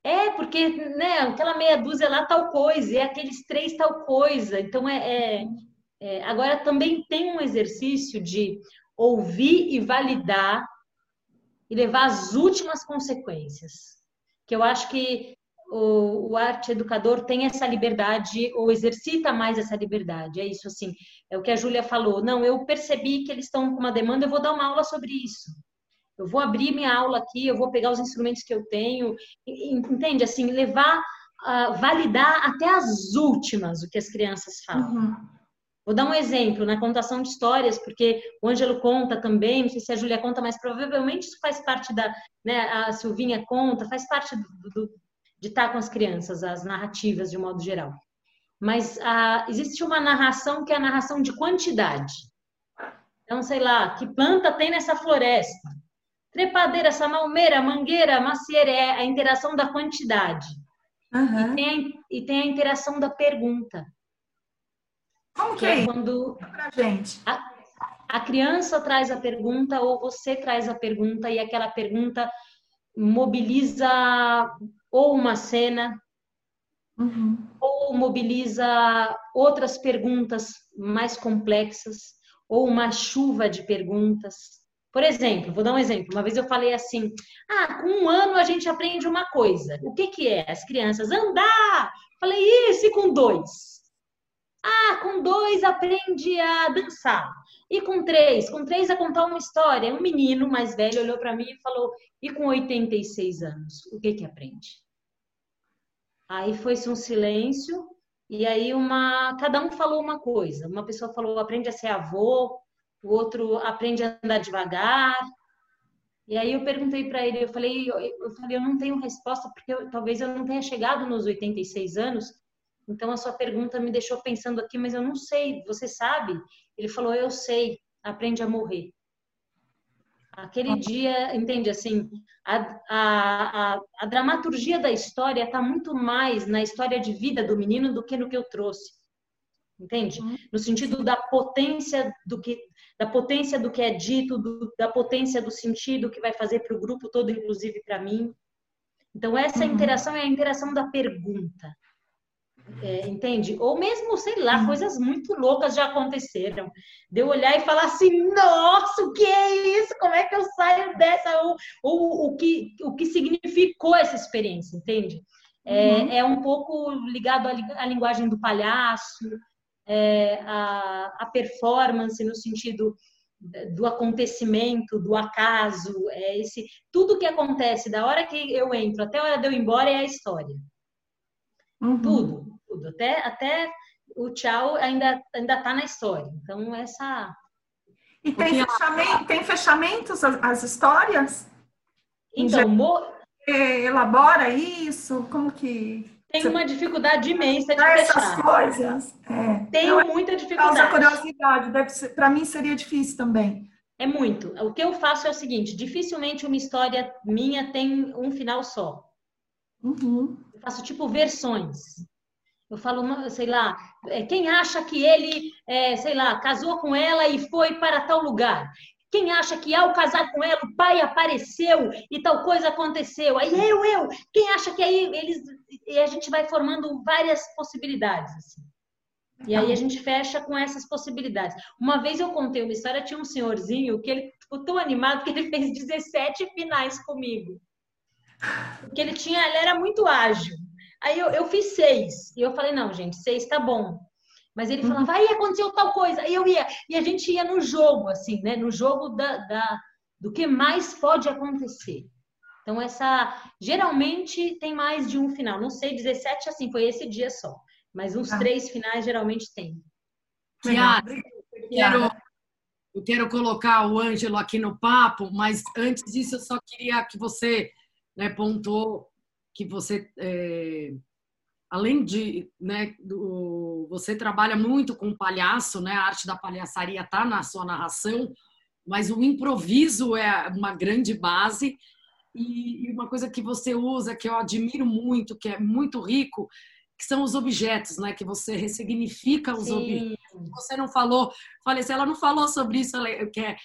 É, porque né, aquela meia dúzia lá tal coisa, e aqueles três tal coisa. Então é, é, é agora também tem um exercício de ouvir e validar e levar as últimas consequências. Que eu acho que o, o arte educador tem essa liberdade ou exercita mais essa liberdade. É isso, assim. É o que a Júlia falou. Não, eu percebi que eles estão com uma demanda, eu vou dar uma aula sobre isso. Eu vou abrir minha aula aqui, eu vou pegar os instrumentos que eu tenho, entende? Assim, levar, uh, validar até as últimas o que as crianças falam. Uhum. Vou dar um exemplo na contação de histórias, porque o Ângelo conta também, não sei se a Júlia conta, mas provavelmente isso faz parte da, né, a Silvinha conta, faz parte do, do, de estar com as crianças, as narrativas de um modo geral. Mas ah, existe uma narração que é a narração de quantidade. Então, sei lá, que planta tem nessa floresta? Trepadeira, samalmeira, mangueira, macieira, é a interação da quantidade. Uhum. E, tem a, e tem a interação da pergunta. Como que, é, é quando pra gente? A, a criança traz a pergunta ou você traz a pergunta e aquela pergunta mobiliza ou uma cena, uhum. ou mobiliza outras perguntas mais complexas, ou uma chuva de perguntas. Por exemplo, vou dar um exemplo. Uma vez eu falei assim: ah, com um ano a gente aprende uma coisa. O que, que é? As crianças andar. Falei, isso, e com dois? Ah, com dois aprende a dançar. E com três? Com três a contar uma história. Um menino mais velho olhou para mim e falou: E com 86 anos, o que que aprende? Aí foi-se um silêncio. E aí uma, cada um falou uma coisa. Uma pessoa falou: aprende a ser avô. O outro aprende a andar devagar. E aí eu perguntei para ele, eu falei, eu, falei, eu não tenho resposta porque eu, talvez eu não tenha chegado nos 86 anos. Então a sua pergunta me deixou pensando aqui, mas eu não sei. Você sabe? Ele falou, eu sei. Aprende a morrer. Aquele dia, entende assim, a, a, a, a dramaturgia da história está muito mais na história de vida do menino do que no que eu trouxe. Entende? Uhum. No sentido da potência do que da potência do que é dito, do, da potência do sentido que vai fazer para o grupo todo, inclusive para mim. Então, essa uhum. interação é a interação da pergunta. É, entende? Ou mesmo, sei lá, uhum. coisas muito loucas já aconteceram. De eu olhar e falar assim, nossa, o que é isso? Como é que eu saio dessa? Ou, ou o, que, o que significou essa experiência, entende? É, uhum. é um pouco ligado à, à linguagem do palhaço, é, a, a performance no sentido do acontecimento, do acaso, é esse tudo que acontece da hora que eu entro até a hora de eu ir embora é a história. Uhum. Tudo, tudo, até até o tchau ainda ainda tá na história. Então essa E tem fechamento, tem fechamentos as, as histórias? Então, mo... elabora isso, como que tem uma dificuldade imensa de Essas fechar. coisas. É. Não, muita dificuldade. Causa curiosidade. Para mim seria difícil também. É muito. O que eu faço é o seguinte: dificilmente uma história minha tem um final só. Uhum. Eu faço tipo versões. Eu falo, sei lá, é, quem acha que ele, é, sei lá, casou com ela e foi para tal lugar? Quem acha que ao casar com ela o pai apareceu e tal coisa aconteceu? Aí eu, eu. Quem acha que aí eles e a gente vai formando várias possibilidades assim. E aí a gente fecha com essas possibilidades. Uma vez eu contei uma história, tinha um senhorzinho que ele ficou tão animado que ele fez 17 finais comigo. Porque ele tinha, ele era muito ágil. Aí eu, eu fiz seis. E eu falei, não, gente, seis tá bom. Mas ele falava, aí aconteceu tal coisa. Aí eu ia. E a gente ia no jogo, assim, né? No jogo da, da, do que mais pode acontecer. Então, essa. Geralmente tem mais de um final. Não sei, 17 assim, foi esse dia só. Mas uns ah. três finais geralmente tem. Tiara, eu quero, eu quero colocar o Ângelo aqui no papo, mas antes disso eu só queria que você né, pontou que você. É além de, né, do, você trabalha muito com palhaço, né? A arte da palhaçaria está na sua narração, mas o improviso é uma grande base e, uma coisa que você usa que eu admiro muito, que é muito rico, que são os objetos, né? Que você ressignifica os Sim. objetos. Você não falou, falei, se ela não falou sobre isso, ela quer.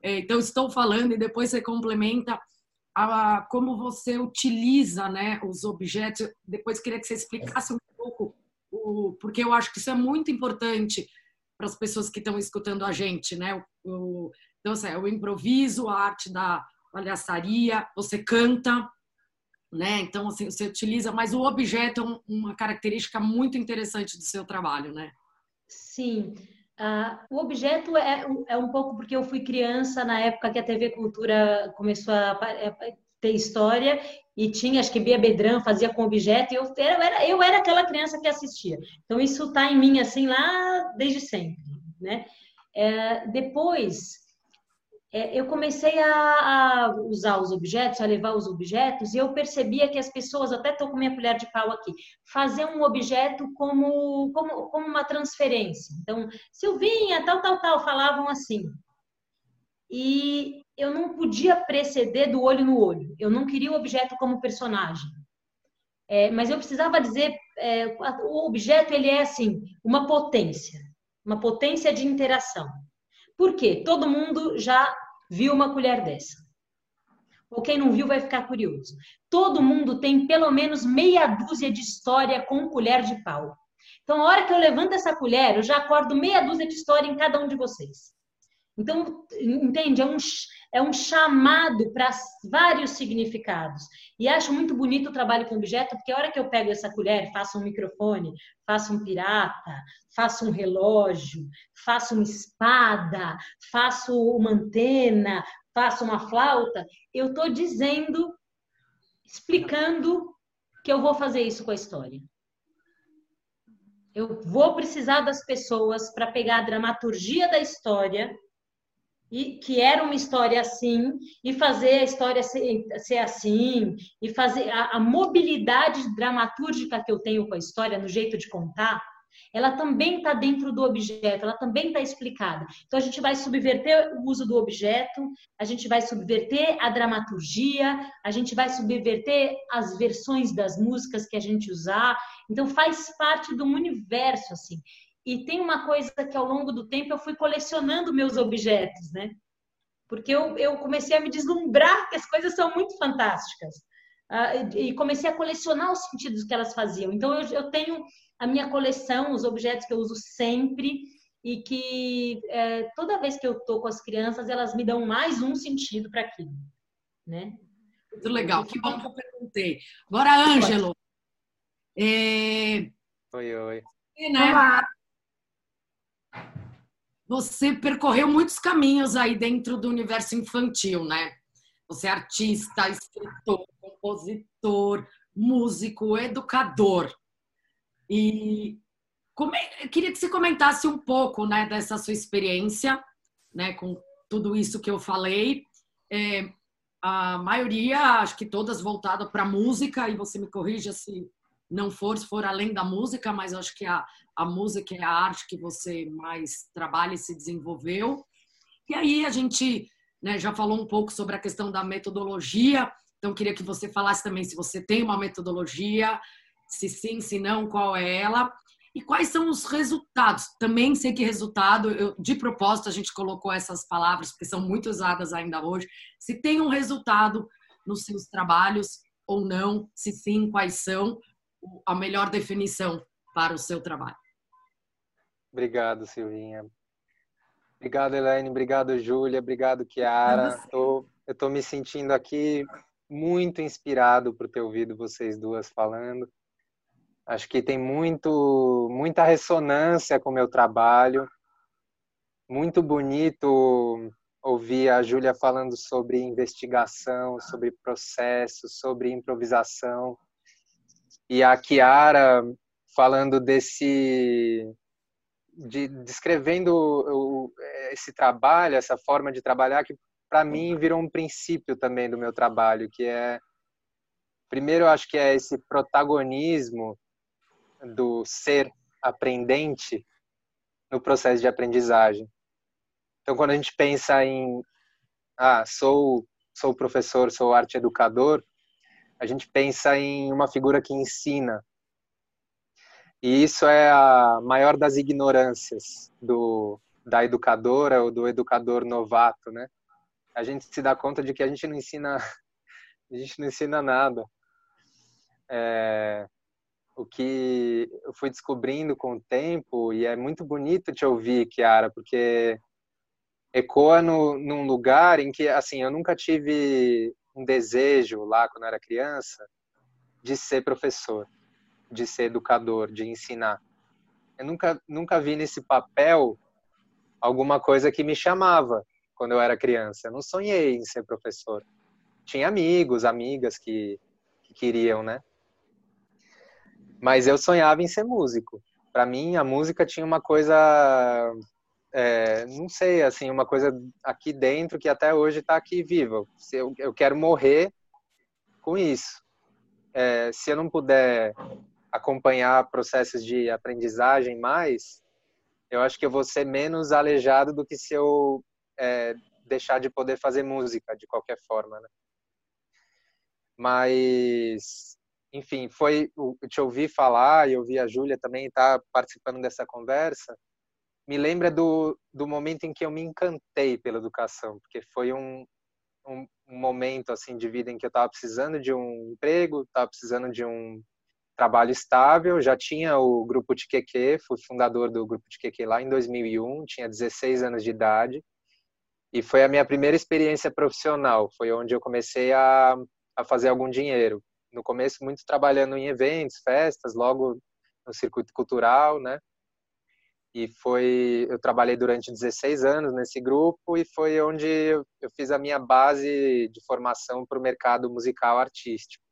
É, então estou falando e depois você complementa a, como você utiliza né, os objetos. Depois queria que você explicasse um pouco, o, porque eu acho que isso é muito importante para as pessoas que estão escutando a gente. Né? O, então, assim, é o improviso, a arte da palhaçaria, você canta, né? Então, assim, você utiliza, mas o objeto é uma característica muito interessante do seu trabalho, né? Sim. Uh, o objeto é, é um pouco porque eu fui criança na época que a TV Cultura começou a ter história e tinha, acho que Bia Bedran fazia com objeto e eu era, eu era aquela criança que assistia. Então isso está em mim assim lá desde sempre, né? É, depois é, eu comecei a, a, usar os objetos, a levar os objetos, e eu percebia que as pessoas, até estou com minha colher de pau aqui, faziam um objeto como, como, como uma transferência. Então, Silvinha, tal, tal, tal, falavam assim. E eu não podia preceder do olho no olho. Eu não queria o objeto como personagem. É, mas eu precisava dizer, é, o objeto ele é assim, uma potência, uma potência de interação. Por quê? Todo mundo já viu uma colher dessa. Ou quem não viu vai ficar curioso. Todo mundo tem pelo menos meia dúzia de história com colher de pau. Então, a hora que eu levanto essa colher, eu já acordo meia dúzia de história em cada um de vocês. Então, entende? É um, é um chamado para vários significados. E acho muito bonito o trabalho com objeto, porque a hora que eu pego essa colher, faço um microfone, faço um pirata, faço um relógio, faço uma espada, faço uma antena, faço uma flauta, eu estou dizendo, explicando que eu vou fazer isso com a história. Eu vou precisar das pessoas para pegar a dramaturgia da história e que era uma história assim e fazer a história ser, ser assim e fazer a, a, mobilidade dramatúrgica que eu tenho com a história no jeito de contar ela também está dentro do objeto, ela também está explicada. Então a gente vai subverter o uso do objeto, a gente vai subverter a dramaturgia, a gente vai subverter as versões das músicas que a gente usar. Então faz parte de um universo assim. E tem uma coisa que ao longo do tempo eu fui colecionando meus objetos, né? Porque eu, eu comecei a me deslumbrar que as coisas são muito fantásticas. Uh, e comecei a colecionar os sentidos que elas faziam. Então eu, eu tenho a minha coleção, os objetos que eu uso sempre e que é, toda vez que eu tô com as crianças, elas me dão mais um sentido para aquilo, né? Muito legal, que bom que eu perguntei. Agora, Ângelo. É... Oi, oi. Né? Você percorreu muitos caminhos aí dentro do universo infantil, né? Você é artista, escritor, compositor, músico, educador. E eu queria que você comentasse um pouco né, dessa sua experiência né, com tudo isso que eu falei. É, a maioria, acho que todas voltadas para música, e você me corrija se não for, se for além da música, mas acho que a, a música é a arte que você mais trabalha e se desenvolveu. E aí a gente né, já falou um pouco sobre a questão da metodologia, então queria que você falasse também se você tem uma metodologia, se sim, se não, qual é ela. E quais são os resultados? Também sei que resultado, eu, de propósito, a gente colocou essas palavras, porque são muito usadas ainda hoje. Se tem um resultado nos seus trabalhos ou não, se sim, quais são a melhor definição para o seu trabalho. Obrigado, Silvinha. Obrigado, Elaine. Obrigado, Júlia. Obrigado, Kiara. Tô, eu estou me sentindo aqui muito inspirado por ter ouvido vocês duas falando. Acho que tem muito, muita ressonância com o meu trabalho. Muito bonito ouvir a Júlia falando sobre investigação, sobre processo, sobre improvisação. E a Kiara falando desse de, descrevendo o, esse trabalho, essa forma de trabalhar que para mim virou um princípio também do meu trabalho, que é primeiro eu acho que é esse protagonismo do ser aprendente no processo de aprendizagem. Então, quando a gente pensa em, ah, sou, sou professor, sou arte educador, a gente pensa em uma figura que ensina. E isso é a maior das ignorâncias do, da educadora ou do educador novato, né? A gente se dá conta de que a gente não ensina, a gente não ensina nada. É, o que eu fui descobrindo com o tempo, e é muito bonito te ouvir, Kiara, porque ecoa no, num lugar em que, assim, eu nunca tive um desejo lá, quando era criança, de ser professor, de ser educador, de ensinar. Eu nunca, nunca vi nesse papel alguma coisa que me chamava quando eu era criança. Eu não sonhei em ser professor. Tinha amigos, amigas que, que queriam, né? Mas eu sonhava em ser músico. Para mim, a música tinha uma coisa, é, não sei, assim, uma coisa aqui dentro que até hoje está aqui viva. Eu, eu quero morrer com isso. É, se eu não puder acompanhar processos de aprendizagem mais, eu acho que eu vou ser menos aleijado do que se eu é, deixar de poder fazer música de qualquer forma, né? Mas enfim, foi te ouvir falar e ouvir a Júlia também estar tá participando dessa conversa, me lembra do, do momento em que eu me encantei pela educação, porque foi um, um, um momento assim de vida em que eu estava precisando de um emprego, estava precisando de um trabalho estável, já tinha o grupo de QQ, fui fundador do grupo de QQ lá em 2001, tinha 16 anos de idade, E foi a minha primeira experiência profissional, foi onde eu comecei a, a fazer algum dinheiro. No começo, muito trabalhando em eventos, festas, logo no circuito cultural, né? E foi, eu trabalhei durante 16 anos nesse grupo e foi onde eu, fiz a minha base de formação para o mercado musical artístico.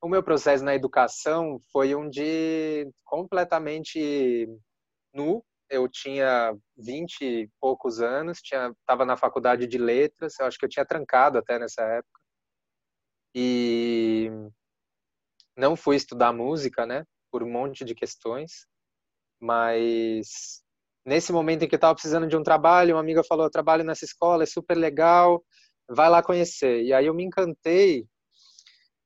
O meu processo na educação foi um de completamente nu. Eu tinha 20 e poucos anos, estava na faculdade de letras, eu acho que eu tinha trancado até nessa época. E não fui estudar música, né, por um monte de questões, mas nesse momento em que eu estava precisando de um trabalho, uma amiga falou: "Eu trabalho nessa escola, é super legal, vai lá conhecer". E aí eu me encantei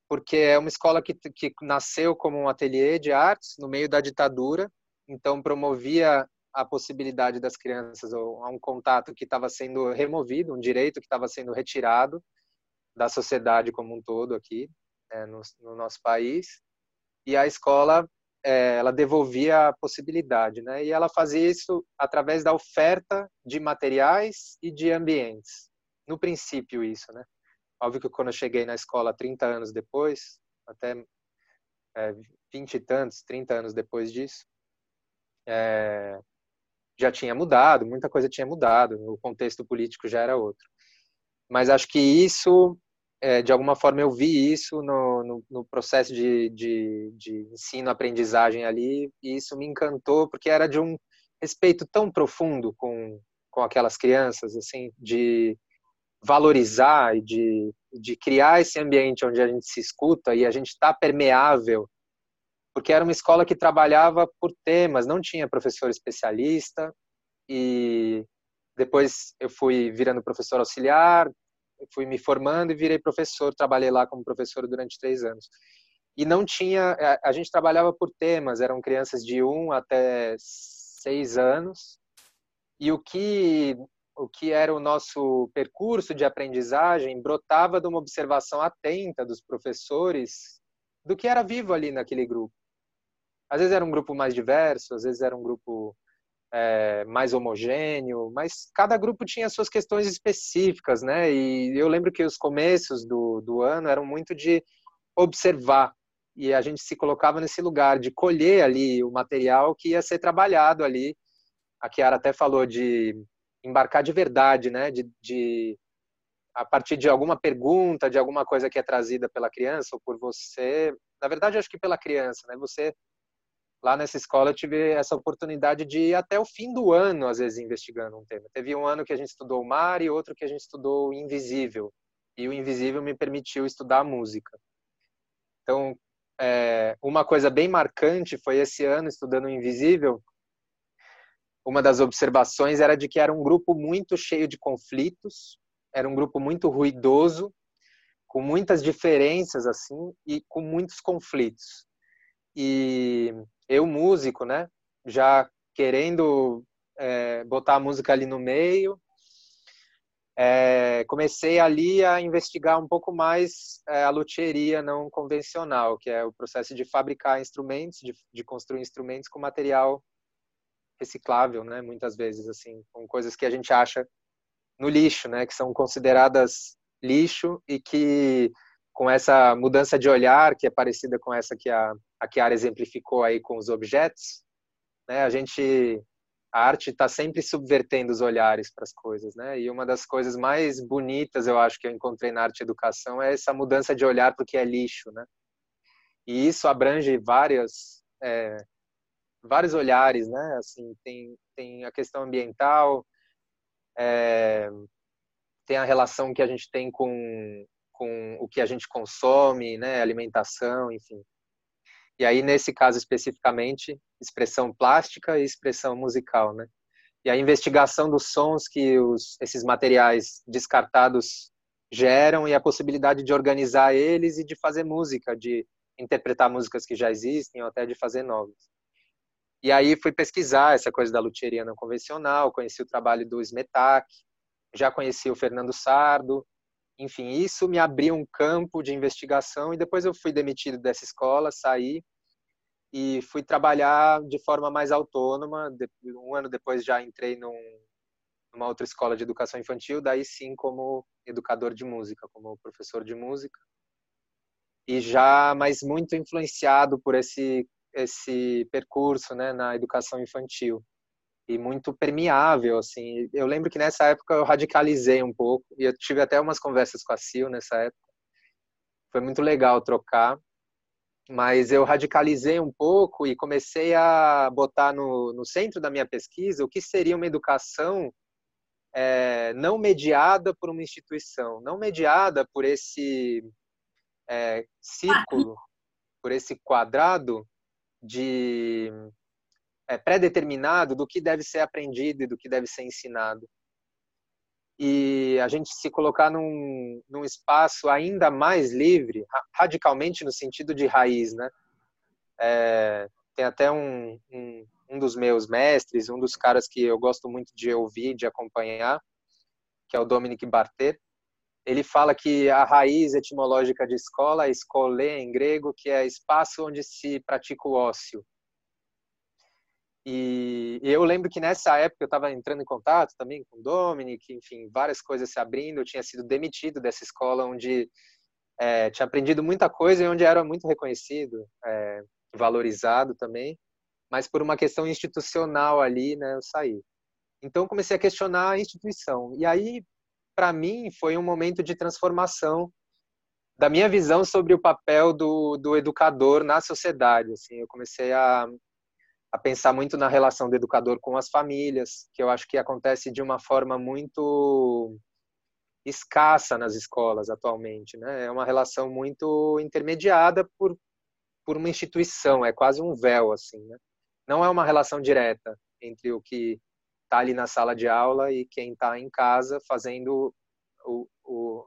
porque é uma escola que, que nasceu como um ateliê de artes no meio da ditadura, então promovia a possibilidade das crianças a um contato que estava sendo removido, um direito que estava sendo retirado da sociedade como um todo aqui é, no, no, nosso país. E a escola é, ela devolvia a possibilidade, né? E ela fazia isso através da oferta de materiais e de ambientes. No princípio isso, né? Óbvio que quando eu cheguei na escola 30 anos depois, até é, 20 e tantos, 30 anos depois disso, é, já tinha mudado, muita coisa tinha mudado, o contexto político já era outro. Mas acho que isso, é, de alguma forma, eu vi isso no, no, no processo de, de, de ensino-aprendizagem ali, e isso me encantou, porque era de um respeito tão profundo com, com aquelas crianças, assim, de valorizar e de, de criar esse ambiente onde a gente se escuta e a gente está permeável, porque era uma escola que trabalhava por temas, não tinha professor especialista e depois eu fui virando professor auxiliar, fui me formando e virei professor, trabalhei lá como professor durante três anos. E não tinha, a gente trabalhava por temas, eram crianças de um até seis anos, e o que o que era o nosso percurso de aprendizagem brotava de uma observação atenta dos professores do que era vivo ali naquele grupo. Às vezes era um grupo mais diverso, às vezes era um grupo é, mais homogêneo, mas cada grupo tinha suas questões específicas, né? E eu lembro que os começos do, do ano eram muito de observar e a gente se colocava nesse lugar de colher ali o material que ia ser trabalhado ali. A Kiara até falou de embarcar de verdade, né? De, de a partir de alguma pergunta, de alguma coisa que é trazida pela criança ou por você. Na verdade, acho que pela criança, né? Você lá nessa escola eu tive essa oportunidade de ir até o fim do ano, às vezes, investigando um tema. Teve um ano que a gente estudou o mar e outro que a gente estudou o invisível. E o invisível me permitiu estudar a música. Então, é, uma coisa bem marcante foi esse ano estudando o invisível, uma das observações era de que era um grupo muito cheio de conflitos, era um grupo muito ruidoso, com muitas diferenças assim e com muitos conflitos. E eu músico, né, já querendo é, botar a música ali no meio, é, comecei ali a investigar um pouco mais é, a luthieria não convencional, que é o processo de fabricar instrumentos, de, de construir instrumentos com material reciclável, né? Muitas vezes, assim, com coisas que a gente acha no lixo, né? Que são consideradas lixo e que com essa mudança de olhar, que é parecida com essa que a, a Chiara exemplificou aí com os objetos, né? A gente a arte está sempre subvertendo os olhares para as coisas, né? E uma das coisas mais bonitas, eu acho, que eu encontrei na arte e educação é essa mudança de olhar para o que é lixo, né? E isso abrange várias é, vários olhares, né? Assim, tem, tem a questão ambiental, é, tem a relação que a gente tem com, com o que a gente consome, né? Alimentação, enfim. E aí, nesse caso especificamente, expressão plástica e expressão musical, né? E a investigação dos sons que os, esses materiais descartados geram e a possibilidade de organizar eles e de fazer música, de interpretar músicas que já existem ou até de fazer novas. E aí fui pesquisar essa coisa da luthieria não convencional, conheci o trabalho do Smetak, já conheci o Fernando Sardo, enfim, isso me abriu um campo de investigação e depois eu fui demitido dessa escola, saí e fui trabalhar de forma mais autônoma. Um ano depois já entrei num, numa outra escola de educação infantil, daí sim como educador de música, como professor de música. E já, mas muito influenciado por esse esse percurso, né, na educação infantil e muito permeável, assim. Eu lembro que nessa época eu radicalizei um pouco e eu tive até umas conversas com a Sil nessa época. Foi muito legal trocar, mas eu radicalizei um pouco e comecei a botar no, no centro da minha pesquisa o que seria uma educação é, não mediada por uma instituição, não mediada por esse é, círculo, por esse quadrado de é, pré-determinado do que deve ser aprendido e do que deve ser ensinado. E a gente se colocar num, num espaço ainda mais livre, radicalmente no sentido de raiz, né? É, tem até um, um, um dos meus mestres, um dos caras que eu gosto muito de ouvir, de acompanhar, que é o Dominic Barter. Ele fala que a raiz etimológica de escola é escolê em grego, que é espaço onde se pratica o ócio. E, eu lembro que nessa época eu estava entrando em contato também com o Dominic, enfim, várias coisas se abrindo. Eu tinha sido demitido dessa escola onde é, tinha aprendido muita coisa e onde era muito reconhecido, é, valorizado também, mas por uma questão institucional ali, né, eu saí. Então comecei a questionar a instituição. E aí, para mim, foi um momento de transformação da minha visão sobre o papel do, do educador na sociedade. Assim, eu comecei a a pensar muito na relação do educador com as famílias, que eu acho que acontece de uma forma muito escassa nas escolas atualmente, né? É uma relação muito intermediada por por uma instituição, é quase um véu assim, né? Não é uma relação direta entre o que está ali na sala de aula e quem está em casa fazendo o, o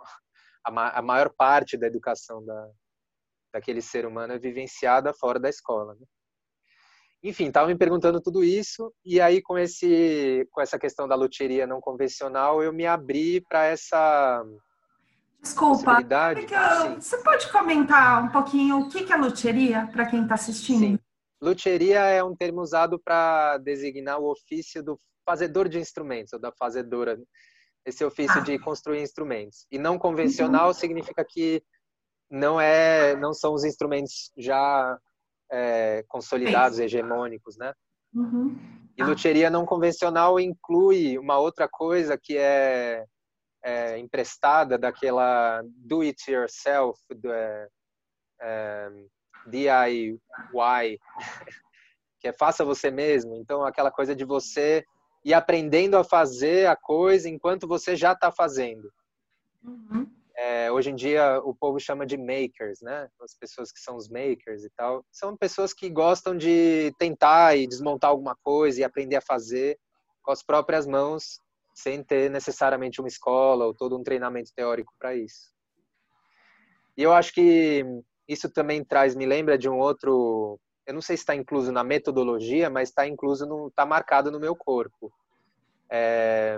a, a, maior parte da educação da, daquele ser humano é vivenciada fora da escola. Né? Enfim, estava me perguntando tudo isso e aí com esse com essa questão da loteria não convencional eu me abri para essa Desculpa, eu, você pode comentar um pouquinho o que é loteria para quem está assistindo? Sim. É um termo usado para designar o ofício do fazedor de instrumentos, ou da fazedora, esse ofício ah. de construir instrumentos. E não convencional uhum. significa que não é, não são os instrumentos já é, consolidados, hegemônicos, né? Uhum. E luteria não convencional inclui uma outra coisa que é, é emprestada daquela do it yourself, do, é, é DIY, que é faça você mesmo. Então, aquela coisa de você ir aprendendo a fazer a coisa enquanto você já está fazendo. Uhum é, hoje em dia o povo chama de makers, né? As pessoas que são os makers e tal, são pessoas que gostam de tentar e desmontar alguma coisa e aprender a fazer com as próprias mãos, sem ter necessariamente uma escola ou todo um treinamento teórico para isso. E eu acho que isso também traz, me lembra de um outro, eu não sei se está incluso na metodologia, mas está incluso, está marcado no meu corpo. É,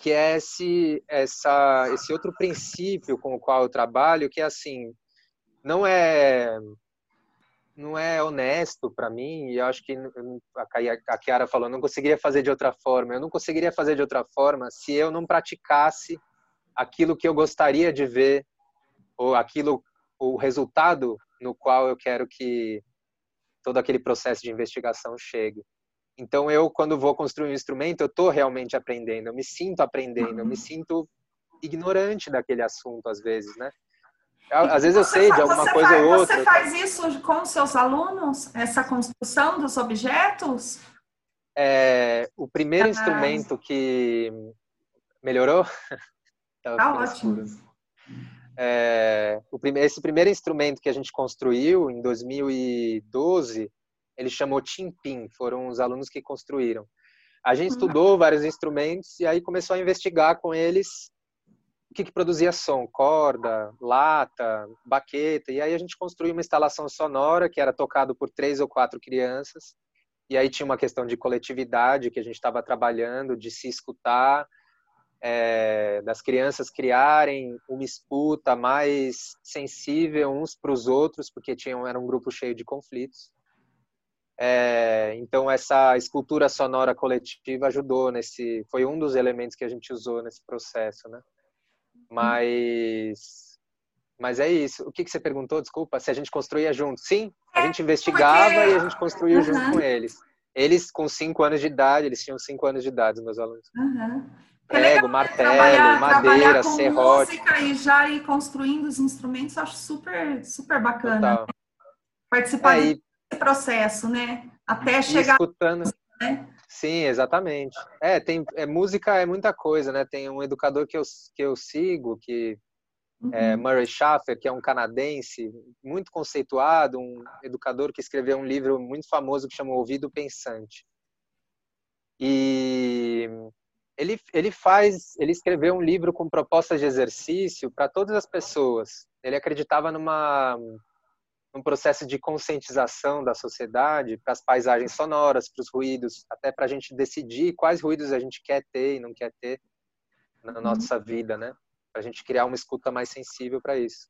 que é esse, essa, esse outro princípio com o qual eu trabalho, que é assim, não é não é honesto para mim, e eu acho que a Kiara falou, não conseguiria fazer de outra forma. Eu não conseguiria fazer de outra forma se eu não praticasse aquilo que eu gostaria de ver, ou aquilo, o resultado no qual eu quero que todo aquele processo de investigação chegue. Então eu, quando vou construir um instrumento, eu estou realmente aprendendo, eu me sinto aprendendo, eu me uhum. sinto ignorante daquele assunto às vezes, né? Às vezes eu sei faz, de alguma coisa faz, ou outra. Você faz isso com os seus alunos, essa construção dos objetos? É, o primeiro ah, instrumento que melhorou. tá ótimo. É, o primeiro, esse primeiro instrumento que a gente construiu em 2012 ele chamou Timpim, foram os alunos que construíram. A gente uhum. estudou vários instrumentos e aí começou a investigar com eles o que, que produzia som, corda, lata, baqueta, e aí a gente construiu uma instalação sonora que era tocado por três ou quatro crianças, e aí tinha uma questão de coletividade que a gente estava trabalhando, de se escutar, é, das crianças criarem uma escuta mais sensível uns para os outros, porque tinham, era um grupo cheio de conflitos. É, então essa escultura sonora coletiva ajudou nesse, foi um dos elementos que a gente usou nesse processo, né? Mas, mas é isso. O que, que você perguntou? Desculpa. Se a gente construía junto? Sim, a gente investigava e a gente construía uhum. junto com eles. Eles com cinco anos de idade, eles tinham cinco anos de idade, meus alunos. Uhum. Prego, martelo, trabalhar, madeira, trabalhar com serrote. música e já ir construindo os instrumentos, acho super, super bacana. Né? Participar é, desse processo, né? Até chegar. Escutando. Né? Sim, exatamente. É, tem é, música é muita coisa, né? Tem um educador que eu, que eu sigo, que é uhum. é Murray Schaffer, que é um canadense muito conceituado, um educador que escreveu um livro muito famoso que chama Ouvido Pensante. E ele, ele faz, ele escreveu um livro com propostas de exercício para todas as pessoas. Ele acreditava numa num processo de conscientização da sociedade para as paisagens sonoras, para os ruídos, até para a gente decidir quais ruídos a gente quer ter e não quer ter na uhum. nossa vida, né? Para a gente criar uma escuta mais sensível para isso.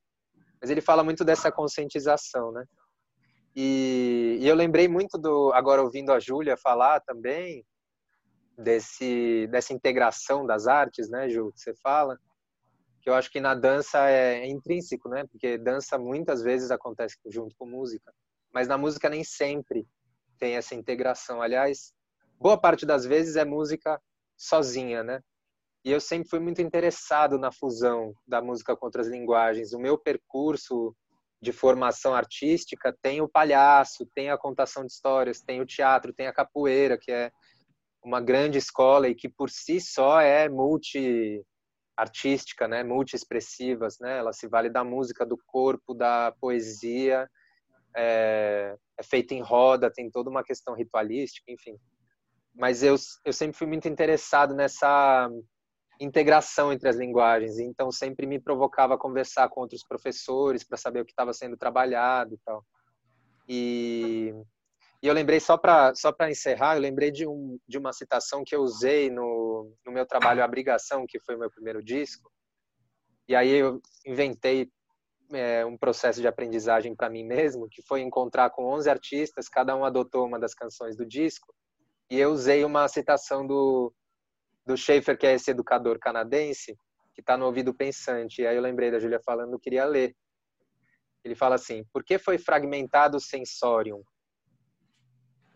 Mas ele fala muito dessa conscientização, né? E, e eu lembrei muito do agora ouvindo a Júlia falar também desse dessa integração das artes, né, Ju, que você fala, que eu acho que na dança é, intrínseco, né? Porque dança muitas vezes acontece junto com música, mas na música nem sempre tem essa integração. Aliás, boa parte das vezes é música sozinha, né? E eu sempre fui muito interessado na fusão da música com outras linguagens. O meu percurso de formação artística tem o palhaço, tem a contação de histórias, tem o teatro, tem a capoeira, que é uma grande escola e que por si só é multi artística, né, multiexpressivas, né? Ela se vale da música, do corpo, da poesia, é, é feita em roda, tem toda uma questão ritualística, enfim. Mas eu, eu sempre fui muito interessado nessa integração entre as linguagens, então sempre me provocava a conversar com outros professores para saber o que estava sendo trabalhado e tal. E e eu lembrei, só para só encerrar, eu lembrei de, um, de uma citação que eu usei no, no meu trabalho Abrigação, que foi o meu primeiro disco. E aí eu inventei é, um processo de aprendizagem para mim mesmo, que foi encontrar com 11 artistas, cada um adotou uma das canções do disco, e eu usei uma citação do, do Schaefer, que é esse educador canadense, que está no Ouvido Pensante. E aí eu lembrei da Júlia falando, eu queria ler. Ele fala assim: Por que foi fragmentado o sensorium?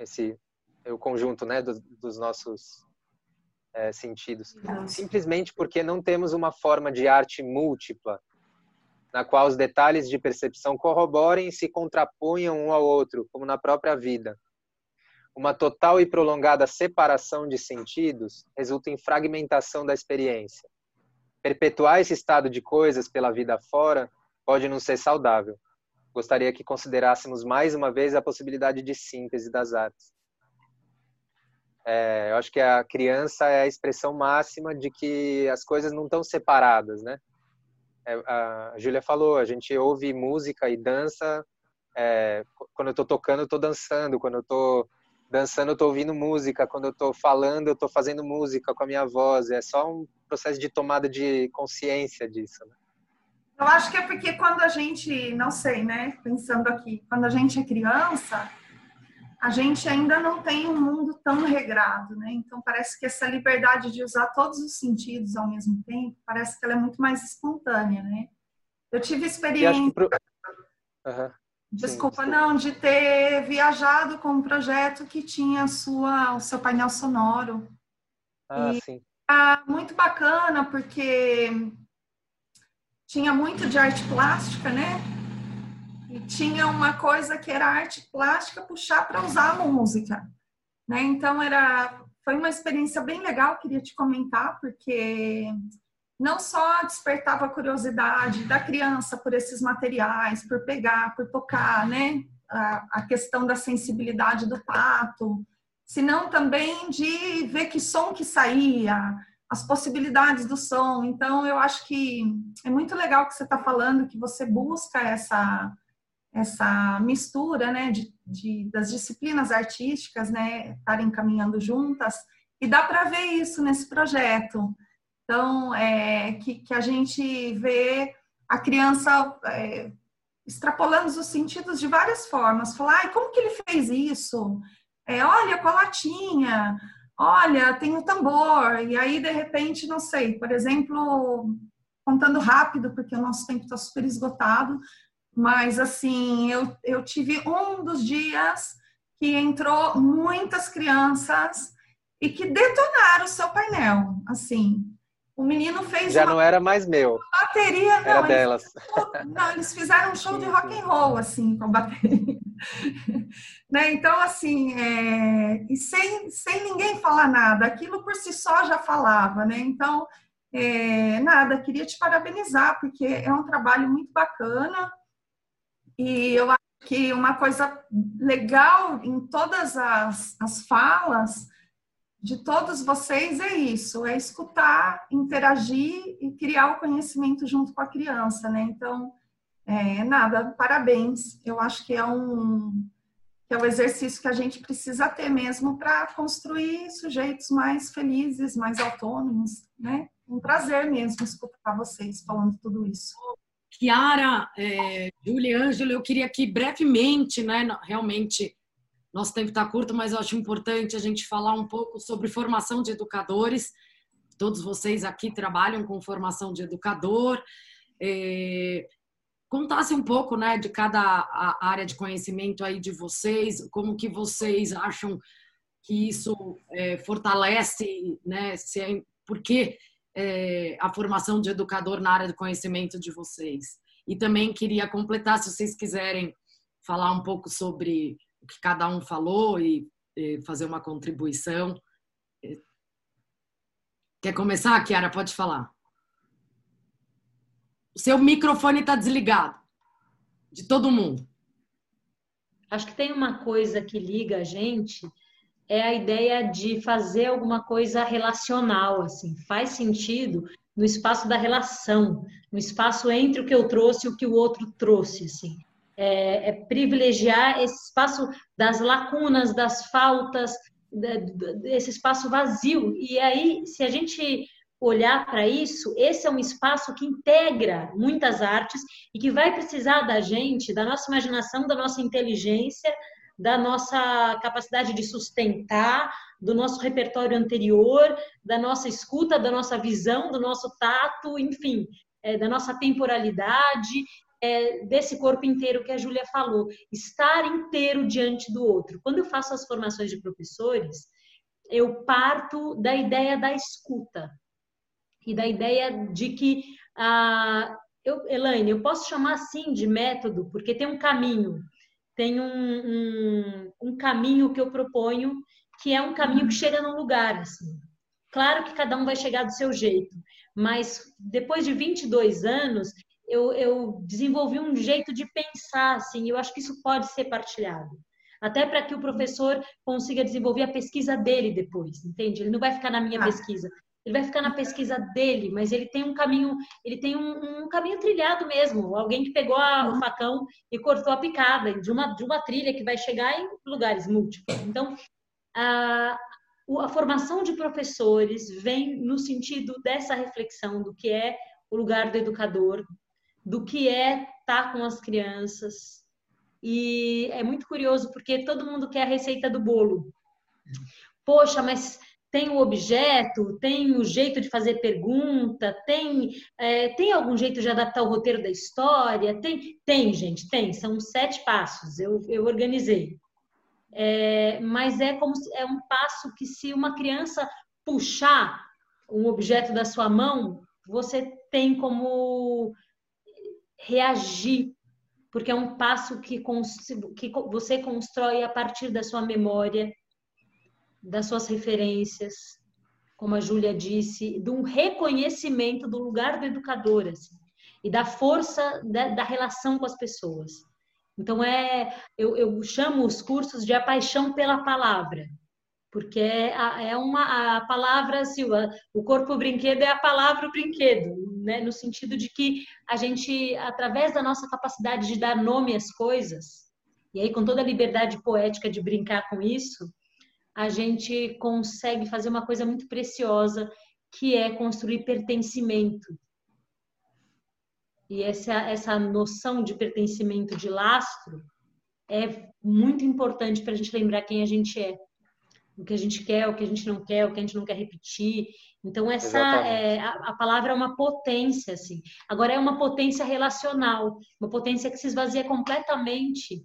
Esse o conjunto né, dos, dos nossos é, sentidos. Simplesmente porque não temos uma forma de arte múltipla, na qual os detalhes de percepção corroborem e se contraponham um ao outro, como na própria vida. Uma total e prolongada separação de sentidos resulta em fragmentação da experiência. Perpetuar esse estado de coisas pela vida fora pode não ser saudável gostaria que considerássemos mais uma vez a possibilidade de síntese das artes. É, eu acho que a criança é a expressão máxima de que as coisas não estão separadas, né? É, a Júlia falou, a gente ouve música e dança. É, quando eu estou tocando, eu estou dançando. Quando eu estou dançando, eu estou ouvindo música. Quando eu estou falando, eu estou fazendo música com a minha voz. É só um processo de tomada de consciência disso. Né? Eu acho que é porque quando a gente, não sei, né, pensando aqui, quando a gente é criança, a gente ainda não tem um mundo tão regrado, né? Então parece que essa liberdade de usar todos os sentidos ao mesmo tempo, parece que ela é muito mais espontânea, né? Eu tive experiência. Pro... Uhum. Desculpa, Sim, não, de ter viajado com um projeto que tinha sua, o seu painel sonoro. Ah, e sim. Ah, muito bacana, porque tinha muito de arte plástica, né? E tinha uma coisa que era arte plástica puxar para usar a música, né? Então era foi uma experiência bem legal, queria te comentar, porque não só despertava a curiosidade da criança por esses materiais, por pegar, por tocar, né? A, questão da sensibilidade do tato, senão também de ver que som que saía, as possibilidades do som. Então, eu acho que é muito legal que você está falando, que você busca essa, essa mistura né, de, de, das disciplinas artísticas, né, estarem caminhando juntas, e dá para ver isso nesse projeto. Então, é, que, que a gente vê a criança é, extrapolamos os sentidos de várias formas. Falar, ai, como que ele fez isso? É, olha, com a latinha, olha, tem o tambor. E aí, de repente, não sei, por exemplo, contando rápido, porque o nosso tempo está super esgotado, mas assim, eu, eu tive um dos dias que entrou muitas crianças e que detonaram o seu painel, assim. O menino fez Já uma, não era mais meu. Bateria, não. Era delas. não, eles fizeram um show de rock and roll, assim, com bateria. né? Então, assim, é... e sem, sem ninguém falar nada. Aquilo por si só já falava, né? Então, é... nada, queria te parabenizar, porque é um trabalho muito bacana. E eu acho que uma coisa legal em todas as, as falas de todos vocês é isso, é escutar, interagir e criar o conhecimento junto com a criança, né? Então, é, nada, parabéns. Eu acho que é um que é o exercício que a gente precisa ter mesmo para construir sujeitos mais felizes, mais autônomos, né? Um prazer mesmo escutar vocês falando tudo isso. Kiara, é, Júlia Ângelo, eu queria que brevemente, né, realmente nosso tempo está curto, mas eu acho importante a gente falar um pouco sobre formação de educadores. Todos vocês aqui trabalham com formação de educador. É, contasse um pouco, né, de cada área de conhecimento aí de vocês, como que vocês acham que isso é, fortalece, né, se é, por que é, a formação de educador na área do conhecimento de vocês. E também queria completar, se vocês quiserem falar um pouco sobre o que cada um falou e, e fazer uma contribuição. Quer começar, Kiara? Pode falar. O seu microfone está desligado. De todo mundo. Acho que tem uma coisa que liga a gente, é a ideia de fazer alguma coisa relacional, assim. Faz sentido no espaço da relação, no espaço entre o que eu trouxe e o que o outro trouxe, assim é, é privilegiar esse espaço das lacunas, das faltas, desse espaço vazio. E aí, se a gente olhar para isso, esse é um espaço que integra muitas artes e que vai precisar da gente, da nossa imaginação, da nossa inteligência, da nossa capacidade de sustentar, do nosso repertório anterior, da nossa escuta, da nossa visão, do nosso tato, enfim, é, da nossa temporalidade é, desse corpo inteiro que a Júlia falou, estar inteiro diante do outro. Quando eu faço as formações de professores, eu parto da ideia da escuta e da ideia de que ah, eu, Elaine, eu posso chamar assim de método porque tem um caminho, tem um, um, um caminho que eu proponho que é um caminho que chega num lugar assim. Claro que cada um vai chegar do seu jeito, mas depois de 22 anos, eu, eu desenvolvi um jeito de pensar, assim, eu acho que isso pode ser partilhado. Até para que o professor consiga desenvolver a pesquisa dele depois, entende? Ele não vai ficar na minha ah. pesquisa, ele vai ficar na pesquisa dele, mas ele tem um caminho, ele tem um, um caminho trilhado mesmo. Alguém que pegou a, o facão e cortou a picada de uma, de uma trilha que vai chegar em lugares múltiplos. Então, a, a formação de professores vem no sentido dessa reflexão do que é o lugar do educador, do que é estar tá com as crianças. E é muito curioso porque todo mundo quer a receita do bolo. Poxa, mas tem o objeto, tem o jeito de fazer pergunta, tem, é, tem algum jeito de adaptar o roteiro da história? Tem, tem, gente, tem. São sete passos. Eu, eu organizei. É, mas é como se, é um passo que se uma criança puxar um objeto da sua mão, você tem como reagir, porque é um passo que, que você constrói a partir da sua memória, das suas referências, como a Júlia disse, de um reconhecimento do lugar do educador assim, e da força da, da, relação com as pessoas. Então é, eu, eu chamo os cursos de a paixão pela palavra, porque é, é uma a palavra, Silva, o corpo brinquedo é a palavra o brinquedo, né? No sentido de que a gente, através da nossa capacidade de dar nome às coisas, e aí com toda a liberdade poética de brincar com isso, a gente consegue fazer uma coisa muito preciosa, que é construir pertencimento. e essa, essa noção de pertencimento, de lastro, é muito importante para a gente lembrar quem a gente é. O que a gente quer, o que a gente não quer, o que a gente não quer repetir. Então, essa é, a, a, palavra é uma potência, assim. Agora, é uma potência relacional, uma potência que se esvazia completamente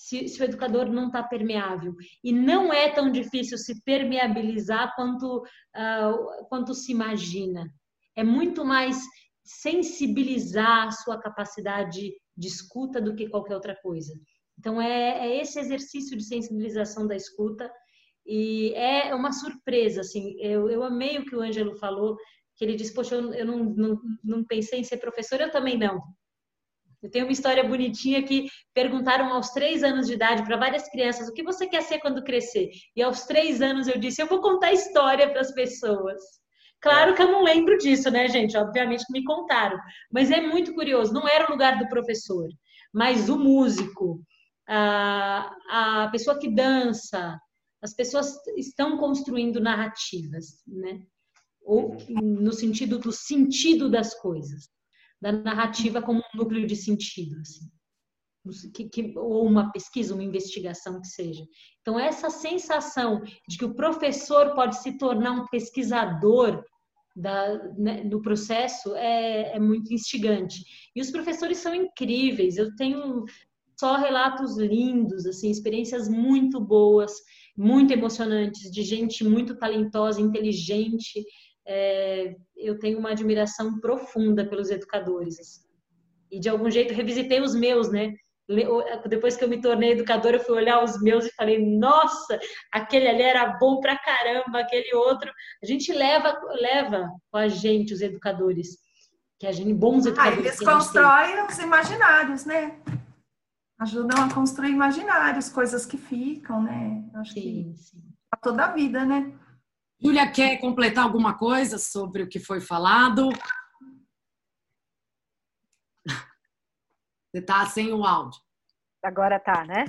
se, se o educador não está permeável. E não é tão difícil se permeabilizar quanto, uh, quanto se imagina. É muito mais sensibilizar a sua capacidade de escuta do que qualquer outra coisa. Então, é, é esse exercício de sensibilização da escuta e é uma surpresa, assim, eu, eu amei o que o Ângelo falou, que ele disse, poxa, eu, eu não, não, não pensei em ser professor, eu também não. Eu tenho uma história bonitinha que perguntaram aos três anos de idade para várias crianças o que você quer ser quando crescer. E aos três anos eu disse: eu vou contar história para as pessoas. Claro que eu não lembro disso, né, gente? Obviamente que me contaram. Mas é muito curioso. Não era o lugar do professor, mas o músico, a, a pessoa que dança. As pessoas estão construindo narrativas, né? Ou uhum. no sentido do sentido das coisas, da narrativa como um núcleo de sentido, assim. Que, que, ou uma pesquisa, uma investigação que seja. Então, essa sensação de que o professor pode se tornar um pesquisador da, né, do processo é, é, muito instigante. E os professores são incríveis. Eu tenho só relatos lindos, assim, experiências muito boas, muito emocionantes, de gente muito talentosa, inteligente. É, eu tenho uma admiração profunda pelos educadores. Assim. E de algum jeito revisitei os meus, né? depois que eu me tornei educadora, eu fui olhar os meus e falei, nossa, aquele ali era bom pra caramba, aquele outro. A gente leva, leva com a gente os educadores, que a gente, bons ah, educadores. Ah, eles constroem os imaginários, né? Ajudam a construir imaginários, coisas que ficam, né? acho sim, que sim. a toda a vida, né? Júlia, quer completar alguma coisa sobre o que foi falado? Você está sem o áudio. Agora tá, né?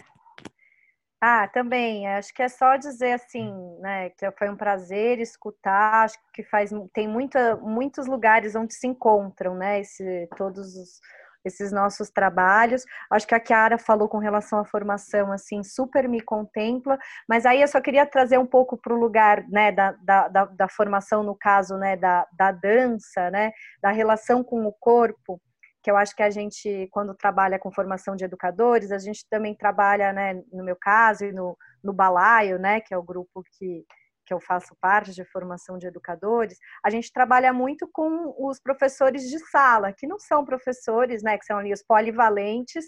Ah, também, acho que é só dizer assim, né, que foi um prazer escutar, acho que faz, tem muita, muitos lugares onde se encontram, né, esse, todos os, esses nossos trabalhos. Acho que a Chiara falou com relação à formação, assim, super me contempla, mas aí eu só queria trazer um pouco para o lugar, né, da, da, da, da, formação, no caso, né, da, da dança, né, da relação com o corpo, que eu acho que a gente, quando trabalha com formação de educadores, a gente também trabalha, né, no meu caso, e no, no Balaio, né, que é o grupo que, que eu faço parte de formação de educadores, a gente trabalha muito com os professores de sala, que não são professores, né, que são ali os polivalentes,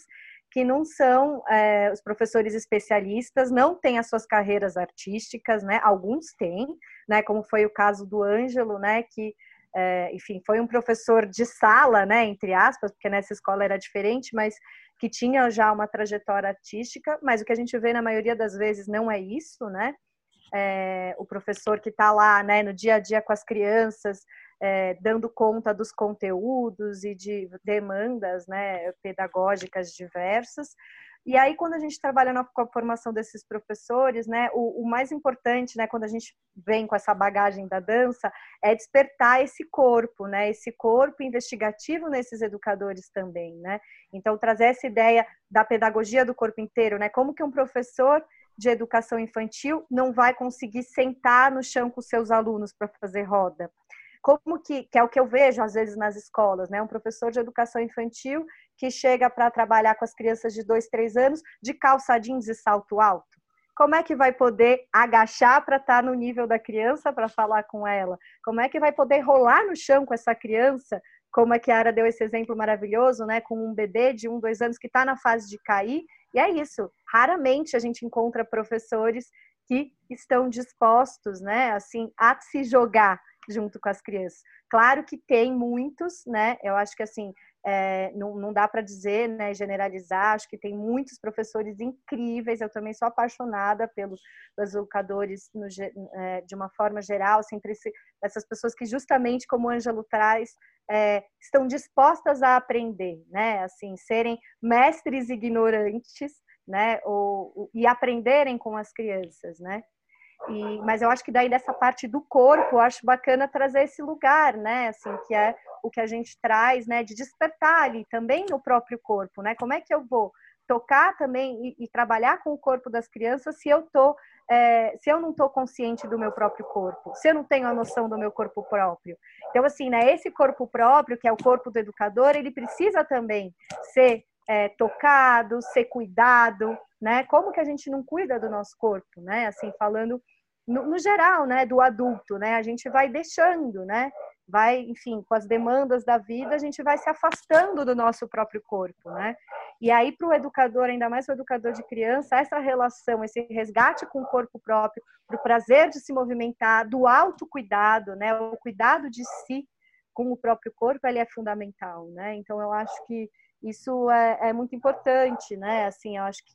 que não são é, os professores especialistas, não têm as suas carreiras artísticas, né, alguns têm, né, como foi o caso do Ângelo, né, que é, enfim, foi um professor de sala, né, entre aspas, porque nessa escola era diferente, mas que tinha já uma trajetória artística, mas o que a gente vê na maioria das vezes não é isso, né? É, o professor que está lá, né, no dia a dia com as crianças, é, dando conta dos conteúdos e de demandas, né, pedagógicas diversas, e aí, quando a gente trabalha na, com a formação desses professores, né, o, o, mais importante, né, quando a gente vem com essa bagagem da dança, é despertar esse corpo, né, esse corpo investigativo nesses educadores também, né. Então, trazer essa ideia da pedagogia do corpo inteiro, né, como que um professor de educação infantil não vai conseguir sentar no chão com seus alunos para fazer roda como que, que é o que eu vejo às vezes nas escolas, né? Um professor de educação infantil que chega para trabalhar com as crianças de dois, três anos de calça jeans e salto alto. Como é que vai poder agachar para estar tá no nível da criança para falar com ela? Como é que vai poder rolar no chão com essa criança? Como a Kiara deu esse exemplo maravilhoso, né? Com um bebê de um, dois anos que está na fase de cair. E é isso. Raramente a gente encontra professores que estão dispostos, né? Assim, a se jogar junto com as crianças. Claro que tem muitos, né? Eu acho que assim é, não, não dá para dizer, né, generalizar. Acho que tem muitos professores incríveis. Eu também sou apaixonada pelos, educadores no, é, de uma forma geral, sempre esse, essas pessoas que justamente, como o Ângelo traz, é, estão dispostas a aprender, né? Assim, serem mestres ignorantes, né? Ou, e aprenderem com as crianças, né? E, mas eu acho que daí dessa parte do corpo, eu acho bacana trazer esse lugar, né? Assim, que é o que a gente traz, né? De despertar ali também no próprio corpo, né? Como é que eu vou tocar também e, e trabalhar com o corpo das crianças se eu tô é, se eu não estou consciente do meu próprio corpo, se eu não tenho a noção do meu corpo próprio. Então, assim, né, esse corpo próprio, que é o corpo do educador, ele precisa também ser é, tocado, ser cuidado, né? Como que a gente não cuida do nosso corpo, né? Assim, falando no, no, geral, né, do adulto, né? A gente vai deixando, né? Vai, enfim, com as demandas da vida, a gente vai se afastando do nosso próprio corpo, né? E aí, para o educador, ainda mais o educador de criança, essa relação, esse resgate com o corpo próprio, o prazer de se movimentar, do autocuidado, né? O cuidado de si com o próprio corpo, ele é fundamental, né? Então, eu acho que isso é, é muito importante, né? Assim, eu acho que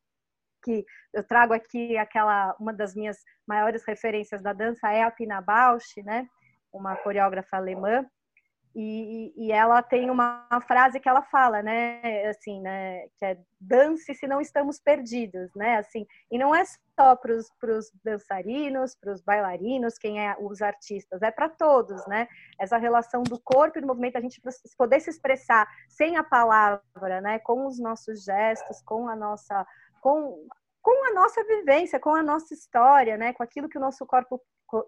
que eu trago aqui aquela uma das minhas maiores referências da dança é a Pina Bausch, né? Uma coreógrafa alemã. E, e, ela tem uma frase que ela fala, né, assim, né, que é dance se não estamos perdidos, né, assim, e não é só para os dançarinos, para os bailarinos, quem é os artistas, é para todos, né, essa relação do corpo e do movimento, a gente poder se expressar sem a palavra, né, com os nossos gestos, com a nossa com, com a nossa vivência, com a nossa história, né? com aquilo que o nosso corpo,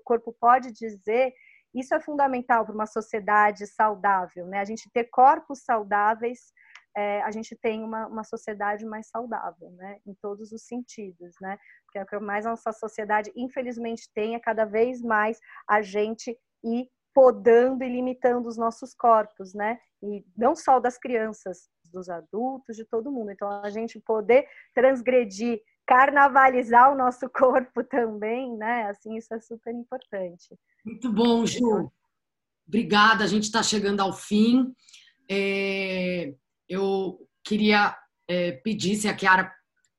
corpo pode dizer. Isso é fundamental para uma sociedade saudável. Né? A gente ter corpos saudáveis, é, a gente tem uma, uma sociedade mais saudável, né? em todos os sentidos. Né? Porque é o que mais a nossa sociedade, infelizmente, tem é cada vez mais a gente ir podando e limitando os nossos corpos, né? E não só das crianças, dos adultos, de todo mundo. Então, a gente poder transgredir, carnavalizar o nosso corpo também, né? Assim, isso é super importante. Muito bom, Ju. Obrigada, a gente está chegando ao fim. É, eu queria é, pedir se a Chiara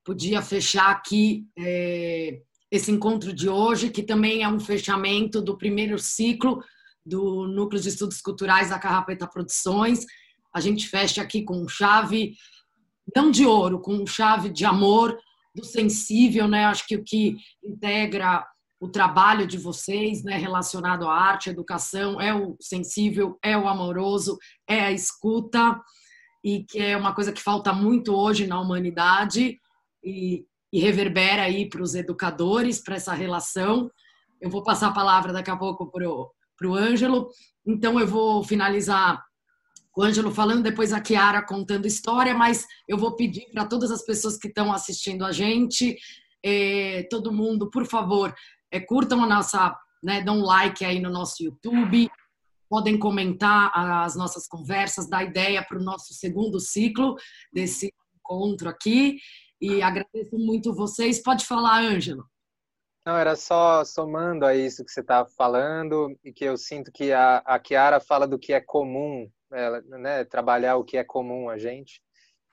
podia fechar aqui é, esse encontro de hoje, que também é um fechamento do primeiro ciclo do Núcleo de Estudos Culturais da Carrapeta Produções a gente fecha aqui com chave, não de ouro, com chave de amor, do sensível, né? Acho que o que integra o trabalho de vocês, né, relacionado à arte, à educação, é o sensível, é o amoroso, é a escuta, e que é uma coisa que falta muito hoje na humanidade e, e reverbera aí para os educadores, para essa relação. Eu vou passar a palavra daqui a pouco para o Ângelo, então eu vou finalizar o Ângelo falando, depois a Kiara contando história, mas eu vou pedir para todas as pessoas que estão assistindo a gente, é, todo mundo, por favor, é, curtam a nossa, né, dão um like aí no nosso YouTube, podem comentar as nossas conversas, dar ideia para o nosso segundo ciclo desse encontro aqui. E agradeço muito vocês. Pode falar, Ângelo. Não, era só somando a isso que você estava falando e que eu sinto que a, a Kiara fala do que é comum ela, né, trabalhar o que é comum a gente.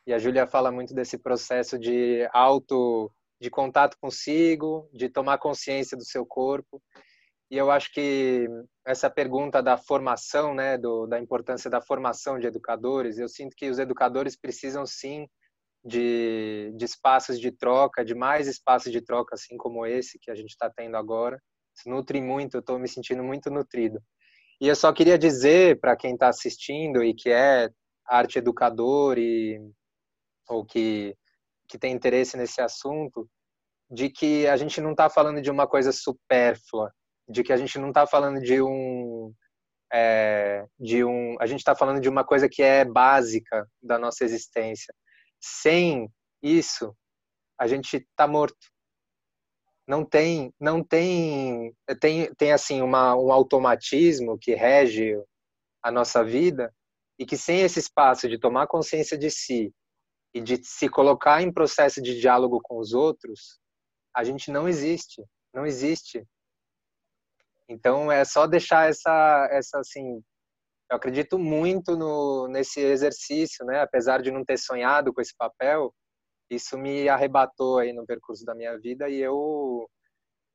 E a Júlia fala muito desse processo de auto, de contato consigo, de tomar consciência do seu corpo. E eu acho que essa pergunta da formação, né, do, da importância da formação de educadores, eu sinto que os educadores precisam sim de, de espaços de troca, de mais espaços de troca, assim como esse que a gente está tendo agora. Se nutre muito, eu estou me sentindo muito nutrido. E eu só queria dizer para quem está assistindo e que é arte educador e ou que que tem interesse nesse assunto, de que a gente não está falando de uma coisa supérflua, de que a gente não está falando de um é, de um a gente está falando de uma coisa que é básica da nossa existência. Sem isso, a gente está morto não tem não tem tem tem assim uma, um automatismo que rege a nossa vida e que sem esse espaço de tomar consciência de si e de se colocar em processo de diálogo com os outros a gente não existe não existe. Então é só deixar essa essa assim eu acredito muito no nesse exercício né? Apesar de não ter sonhado com esse papel isso me arrebatou aí no percurso da minha vida e eu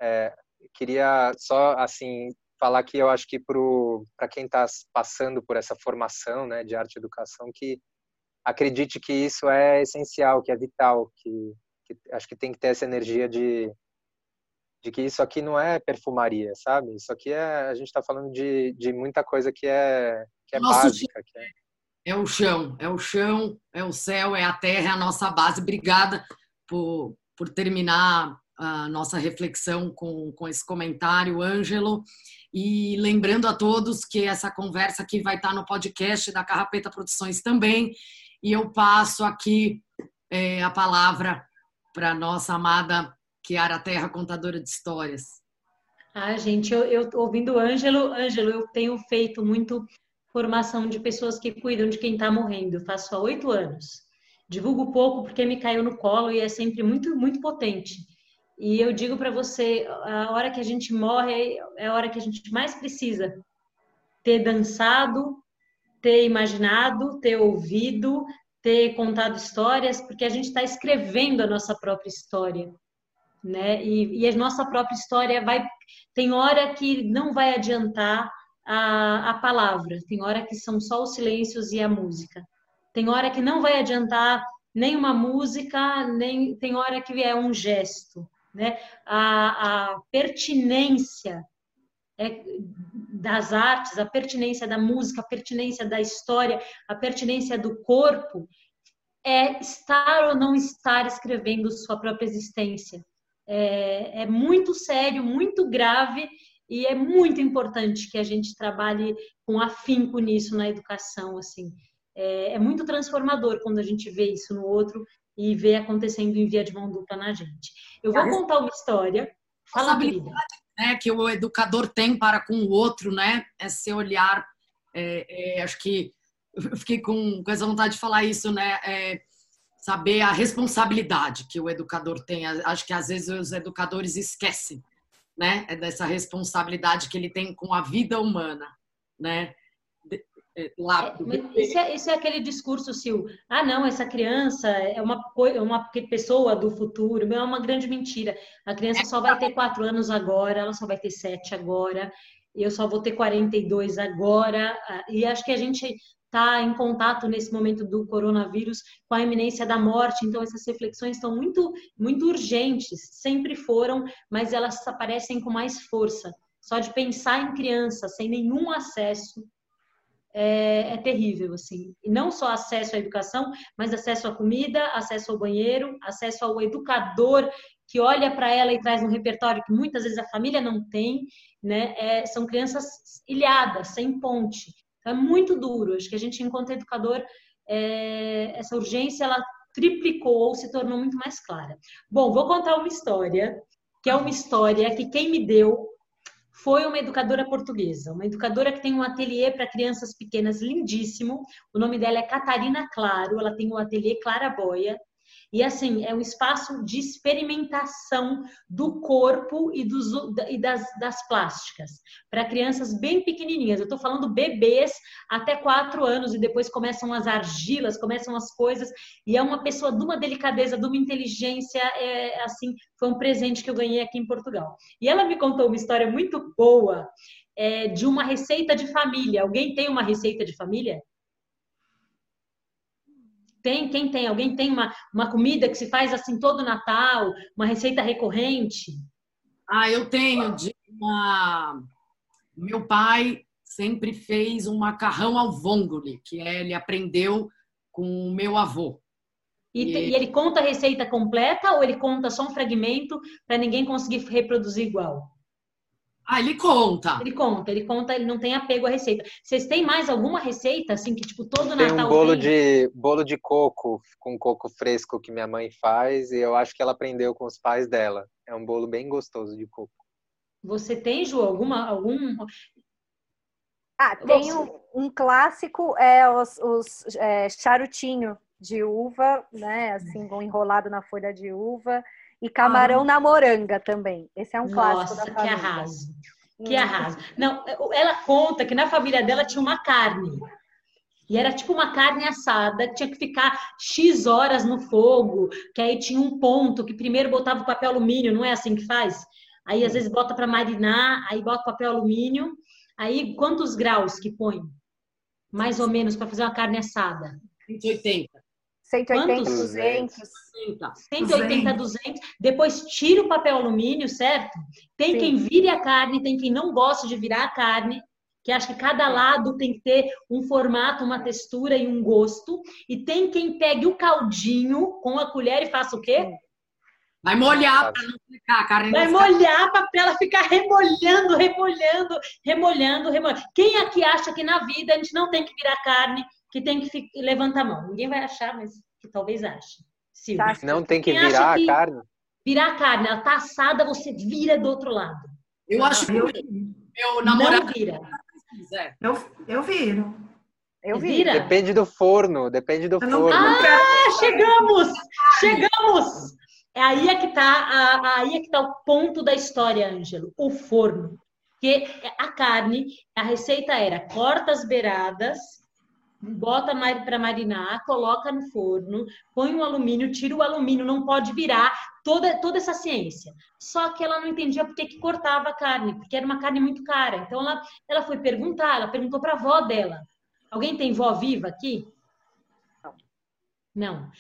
é, queria só assim falar que eu acho que para quem está passando por essa formação né, de arte e educação que acredite que isso é essencial, que é vital, que, que acho que tem que ter essa energia de de que isso aqui não é perfumaria, sabe? Isso aqui é a gente está falando de, de muita coisa que é que é Nosso básica. Que é... é o chão, é o chão, é o céu, é a terra, é a nossa base. Obrigada por, por terminar a nossa reflexão com, com esse comentário, Ângelo. E lembrando a todos que essa conversa aqui vai estar no podcast da Carrapeta Produções também. E eu passo aqui é, a palavra para nossa amada Kiara Terra, contadora de histórias. Ah, gente, eu, eu ouvindo o Ângelo, Ângelo, eu tenho feito muito formação de pessoas que cuidam de quem está morrendo. Eu faço há oito anos. Divulgo pouco porque me caiu no colo e é sempre muito, muito potente. E eu digo para você, a hora que a gente morre é a hora que a gente mais precisa ter dançado, ter imaginado, ter ouvido, ter contado histórias, porque a gente está escrevendo a nossa própria história, né? E, e, a nossa própria história vai tem hora que não vai adiantar a, a palavra, tem hora que são só os silêncios e a música, tem hora que não vai adiantar nem uma música, nem tem hora que é um gesto, né? A, a pertinência é, das artes, a pertinência da música, a pertinência da história, a pertinência do corpo é estar ou não estar escrevendo sua própria existência. É, é, muito sério, muito grave e é muito importante que a gente trabalhe com afinco nisso na educação. Assim, é, é muito transformador quando a gente vê isso no outro e vê acontecendo em via de mão dupla na gente. Eu vou contar uma história. Fala, querida. Né, que o educador tem para com o outro, né? Esse olhar, é, é, acho que eu fiquei com, com essa vontade de falar isso, né? É, saber a responsabilidade que o educador tem. Acho que às vezes os educadores esquecem, né? É dessa responsabilidade que ele tem com a vida humana, né? É, lá. É, isso, é, isso é aquele discurso, Sil. Ah, não, essa criança é uma, uma pessoa do futuro. É uma grande mentira. A criança só vai ter quatro anos agora, ela só vai ter sete agora, eu só vou ter 42 agora. Ah, e acho que a gente está em contato nesse momento do coronavírus com a iminência da morte. Então, essas reflexões estão muito, muito urgentes, sempre foram, mas elas aparecem com mais força. Só de pensar em criança sem nenhum acesso é, é, terrível, assim. E não só acesso à educação, mas acesso à comida, acesso ao banheiro, acesso ao educador que olha para ela e traz um repertório que muitas vezes a família não tem, né? É, são crianças ilhadas, sem ponte. Então, é muito duro. Acho que a gente, enquanto educador, é, essa urgência ela triplicou ou se tornou muito mais clara. Bom, vou contar uma história, que é uma história que quem me deu foi uma educadora portuguesa, uma educadora que tem um ateliê para crianças pequenas lindíssimo. O nome dela é Catarina Claro, ela tem um ateliê Claraboia. E assim, é um espaço de experimentação do corpo e, dos, e das, das plásticas para crianças bem pequenininhas. Eu estou falando bebês até quatro anos e depois começam as argilas, começam as coisas. E é uma pessoa de uma delicadeza, de uma inteligência, é, assim, foi um presente que eu ganhei aqui em Portugal. E ela me contou uma história muito boa é, de uma receita de família. Alguém tem uma receita de família? Tem, quem tem? Alguém tem uma, uma comida que se faz assim todo Natal, uma receita recorrente? Ah, eu tenho de uma... Meu pai sempre fez um macarrão ao vongole, que é, ele aprendeu com o meu avô. E, e... e ele conta a receita completa ou ele conta só um fragmento para ninguém conseguir reproduzir igual? Ah, ele conta. Ele conta, ele conta, ele não tem apego à receita. Vocês têm mais alguma receita, assim, que tipo todo tem Natal um bolo tem? de bolo de coco, com coco fresco que minha mãe faz, e eu acho que ela aprendeu com os pais dela. É um bolo bem gostoso de coco. Você tem, Ju, alguma, algum... Ah, tem um, um clássico, é os, os é, charutinho de uva, né, assim, enrolado na folha de uva, e camarão ah. na moranga também. Esse é um clássico Nossa, da família. que arraso. Que hum. arraso. Não, ela conta que na família dela tinha uma carne. E era tipo uma carne assada, que tinha que ficar X horas no fogo, que aí tinha um ponto, que primeiro botava o papel alumínio, não é assim que faz? Aí às vezes bota para marinar, aí bota papel alumínio. Aí quantos graus que põe? Mais ou menos para fazer uma carne assada? 180. 180, Quantos? 200. 180, 200. Depois tira o papel alumínio, certo? Tem Sim. quem vire a carne, tem quem não gosta de virar a carne, que acha que cada lado tem que ter um formato, uma textura e um gosto. E tem quem pegue o caldinho com a colher e faça o quê? Vai molhar para não ficar a carne. Vai molhar para ela ficar remolhando, remolhando, remolhando, remolhando. Quem aqui acha que na vida a gente não tem que virar carne, que tem que levantar a mão? Ninguém vai achar, mas que talvez ache. Silvia. Não tem que Quem virar a carne? Virar a carne, ela tá assada, você vira do outro lado. Eu acho que meu namorado não vira. Eu, eu viro. Eu viro. Depende do forno, depende do forno. Ah, chegamos! Chegamos! É aí é que tá, aí é que tá o ponto da história, Ângelo, o forno. Que a carne, a receita era corta as beiradas, bota para marinar, coloca no forno, põe o alumínio, tira o alumínio, não pode virar, toda, toda essa ciência. Só que ela não entendia por que, cortava a carne, porque era uma carne muito cara. Então ela, ela foi perguntar, ela perguntou para a avó dela. Alguém tem vó viva aqui? Não. Não.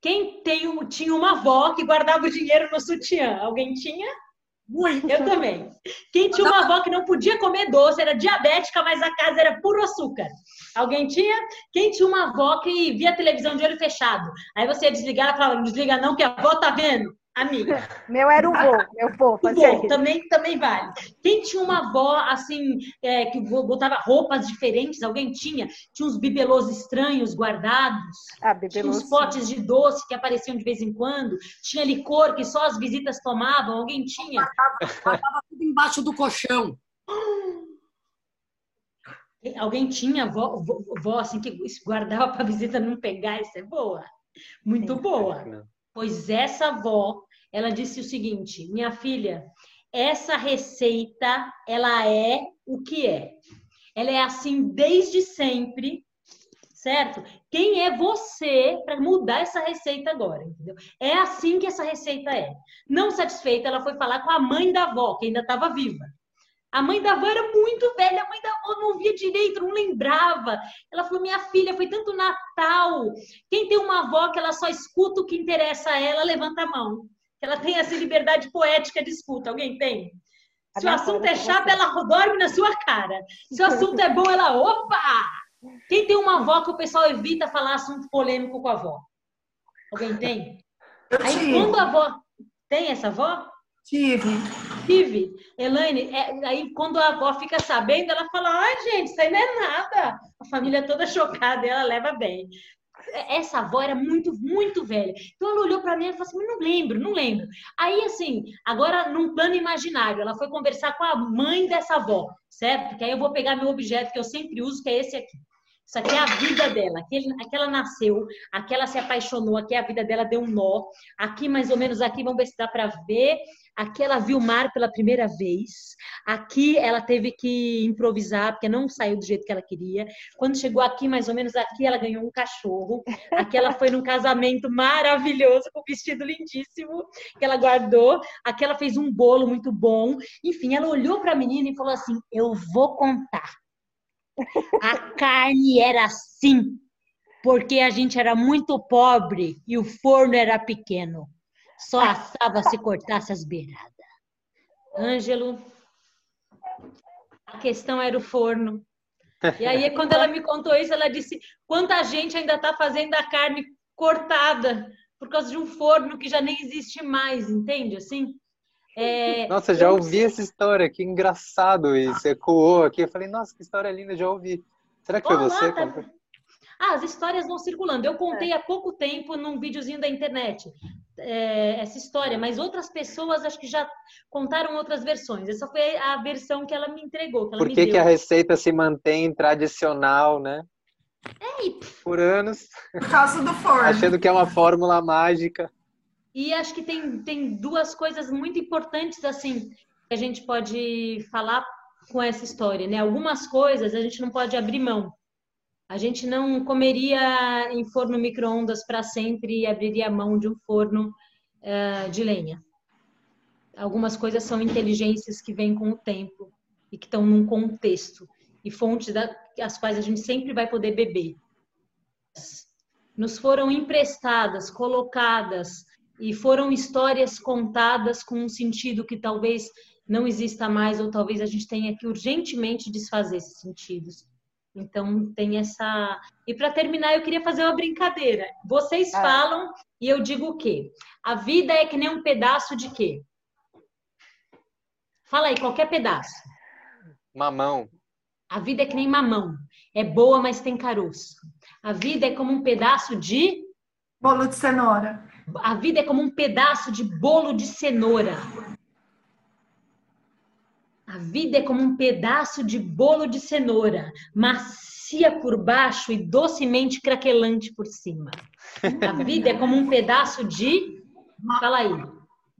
Quem tem, tinha uma avó que guardava o dinheiro no sutiã? Alguém tinha? Muito. Eu também. Quem tinha uma avó que não podia comer doce, era diabética, mas a casa era puro açúcar. Alguém tinha? Quem tinha uma avó que via televisão de olho fechado? Aí você ia desligar e falava, não desliga não, que a avó tá vendo. Amiga. Meu era o vô, meu vô. Fazia também, também vale. Quem tinha uma avó, assim, é, que botava roupas diferentes? Alguém tinha? Tinha uns bibelôs estranhos guardados. Ah, tinha uns potes de doce que apareciam de vez em quando. Tinha licor que só as visitas tomavam. Alguém tinha? Tava tudo embaixo do colchão. Alguém tinha vó, vó, assim, que guardava para a visita não pegar? Isso é boa. Muito boa. Pois essa avó ela disse o seguinte: minha filha, essa receita ela é o que é. Ela é assim desde sempre, certo? Quem é você para mudar essa receita agora, entendeu? É assim que essa receita é. Não satisfeita, ela foi falar com a mãe da avó, que ainda estava viva. A mãe da avó era muito velha, a mãe da avó não via direito, não lembrava. Ela falou: Minha filha, foi tanto Natal. Quem tem uma avó que ela só escuta o que interessa a ela, levanta a mão que ela tem essa liberdade poética de escuta. Alguém tem? Se o assunto é chato, ela dorme na sua cara. Se o assunto é bom, ela, opa! Quem tem uma avó que o pessoal evita falar assunto polêmico com a avó? Alguém tem? Aí quando a avó. Tem essa avó? Tive. Tive. Elaine, é, aí quando a avó fica sabendo, ela fala: ai, gente, isso aí não é nada. A família toda chocada ela leva bem essa avó era muito, muito velha. Então ela olhou para mim e falou assim: não lembro, não lembro. Aí, assim, agora num plano imaginário, ela foi conversar com a mãe dessa avó, certo? Porque aí eu vou pegar meu objeto que eu sempre uso, que é esse aqui. Isso aqui é a vida dela. Aqui, aqui ela nasceu, aqui ela se apaixonou, aqui a vida dela deu um nó. Aqui, mais ou menos, aqui, vamos ver se dá para ver. Aqui ela viu o mar pela primeira vez. Aqui ela teve que improvisar, porque não saiu do jeito que ela queria. Quando chegou aqui, mais ou menos aqui, ela ganhou um cachorro. Aqui ela foi num casamento maravilhoso, com um vestido lindíssimo, que ela guardou. Aqui ela fez um bolo muito bom. Enfim, ela olhou para a menina e falou assim: Eu vou contar. A carne era assim, porque a gente era muito pobre e o forno era pequeno. Só assava se cortasse as beiradas. Ângelo, a questão era o forno. E aí, quando ela me contou isso, ela disse: quanta gente ainda está fazendo a carne cortada por causa de um forno que já nem existe mais, entende? Assim, é, nossa, já ouvi essa história, que engraçado isso. Ecoou aqui. Eu falei, nossa, que história linda, já ouvi. Será que foi você? Tá... Ah, as histórias vão circulando. Eu contei é. há pouco tempo num videozinho da internet é, essa história, mas outras pessoas acho que já contaram outras versões. Essa foi a versão que ela me entregou. Que Por que, que a receita se mantém tradicional, né? É, e... Por anos. Por causa do forno. Achando que é uma fórmula mágica. E acho que tem, tem duas coisas muito importantes, assim, que a gente pode falar com essa história, né? Algumas coisas a gente não pode abrir mão. A gente não comeria em forno micro-ondas para sempre e abriria mão de um forno uh, de lenha. Algumas coisas são inteligências que vêm com o tempo e que estão num contexto e fontes das quais a gente sempre vai poder beber. nos foram emprestadas, colocadas e foram histórias contadas com um sentido que talvez não exista mais ou talvez a gente tenha que urgentemente desfazer esses sentidos. Então tem essa. E para terminar, eu queria fazer uma brincadeira. Vocês ah. falam e eu digo o quê? A vida é que nem um pedaço de quê? Fala aí, qualquer pedaço. Mamão. A vida é que nem mamão. É boa, mas tem caroço. A vida é como um pedaço de. Bolo de cenoura. A vida é como um pedaço de bolo de cenoura. A vida é como um pedaço de bolo de cenoura, macia por baixo e docemente craquelante por cima. A vida é como um pedaço de. Fala aí.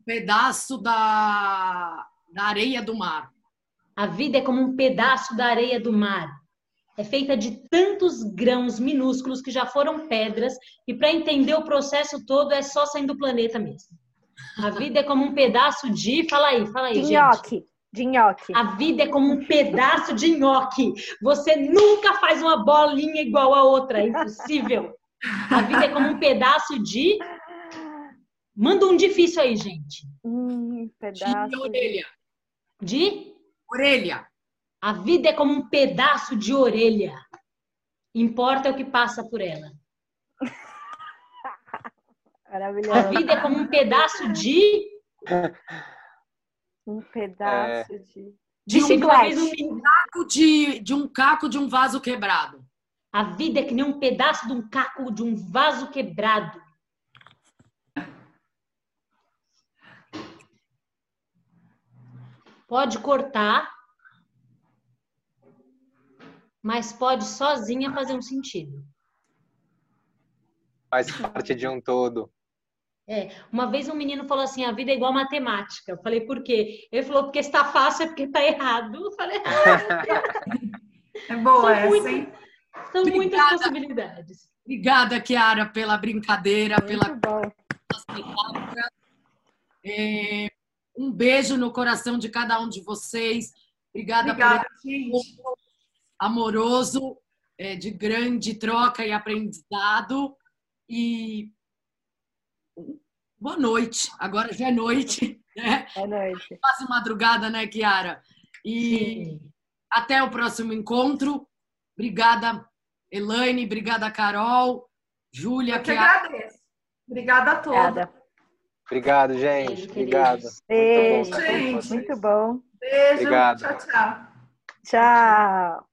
Pedaço da, da areia do mar. A vida é como um pedaço da areia do mar. É feita de tantos grãos minúsculos que já foram pedras, e para entender o processo todo é só saindo do planeta mesmo. A vida é como um pedaço de. Fala aí, fala aí. De nhoque de nhoque. A vida é como um pedaço de nhoque. Você nunca faz uma bolinha igual a outra, é impossível. A vida é como um pedaço de. Manda um difícil aí, gente. Hum, pedaço de orelha. De? Orelha. A vida é como um pedaço de orelha. Importa o que passa por ela. Maravilhoso. A vida é como um pedaço de. Um pedaço é... de. De um, um caco de, de um caco de um vaso quebrado. A vida é que nem um pedaço de um caco de um vaso quebrado. Pode cortar, mas pode sozinha fazer um sentido. Faz parte de um todo. É, uma vez um menino falou assim: a vida é igual matemática. Eu falei, por quê? Ele falou, porque está fácil é porque está errado. Eu falei, ah, é boa são essa, muito, hein? São Obrigada. muitas possibilidades. Obrigada, Kiara, pela brincadeira, muito pela. É, um beijo no coração de cada um de vocês. Obrigada, Obrigada por esse amoroso, é, de grande troca e aprendizado. E boa noite. Agora já é noite, né? É noite. Quase madrugada, né, Kiara? E Sim. até o próximo encontro. Obrigada, Elaine. Obrigada, Carol. Júlia, Eu que Kiara. agradeço. Obrigada a todos. Obrigada. Obrigado, gente. Beijo, Obrigado. Beijo, muito bom. Muito bom. Beijo. Obrigado. Tchau, tchau. Tchau.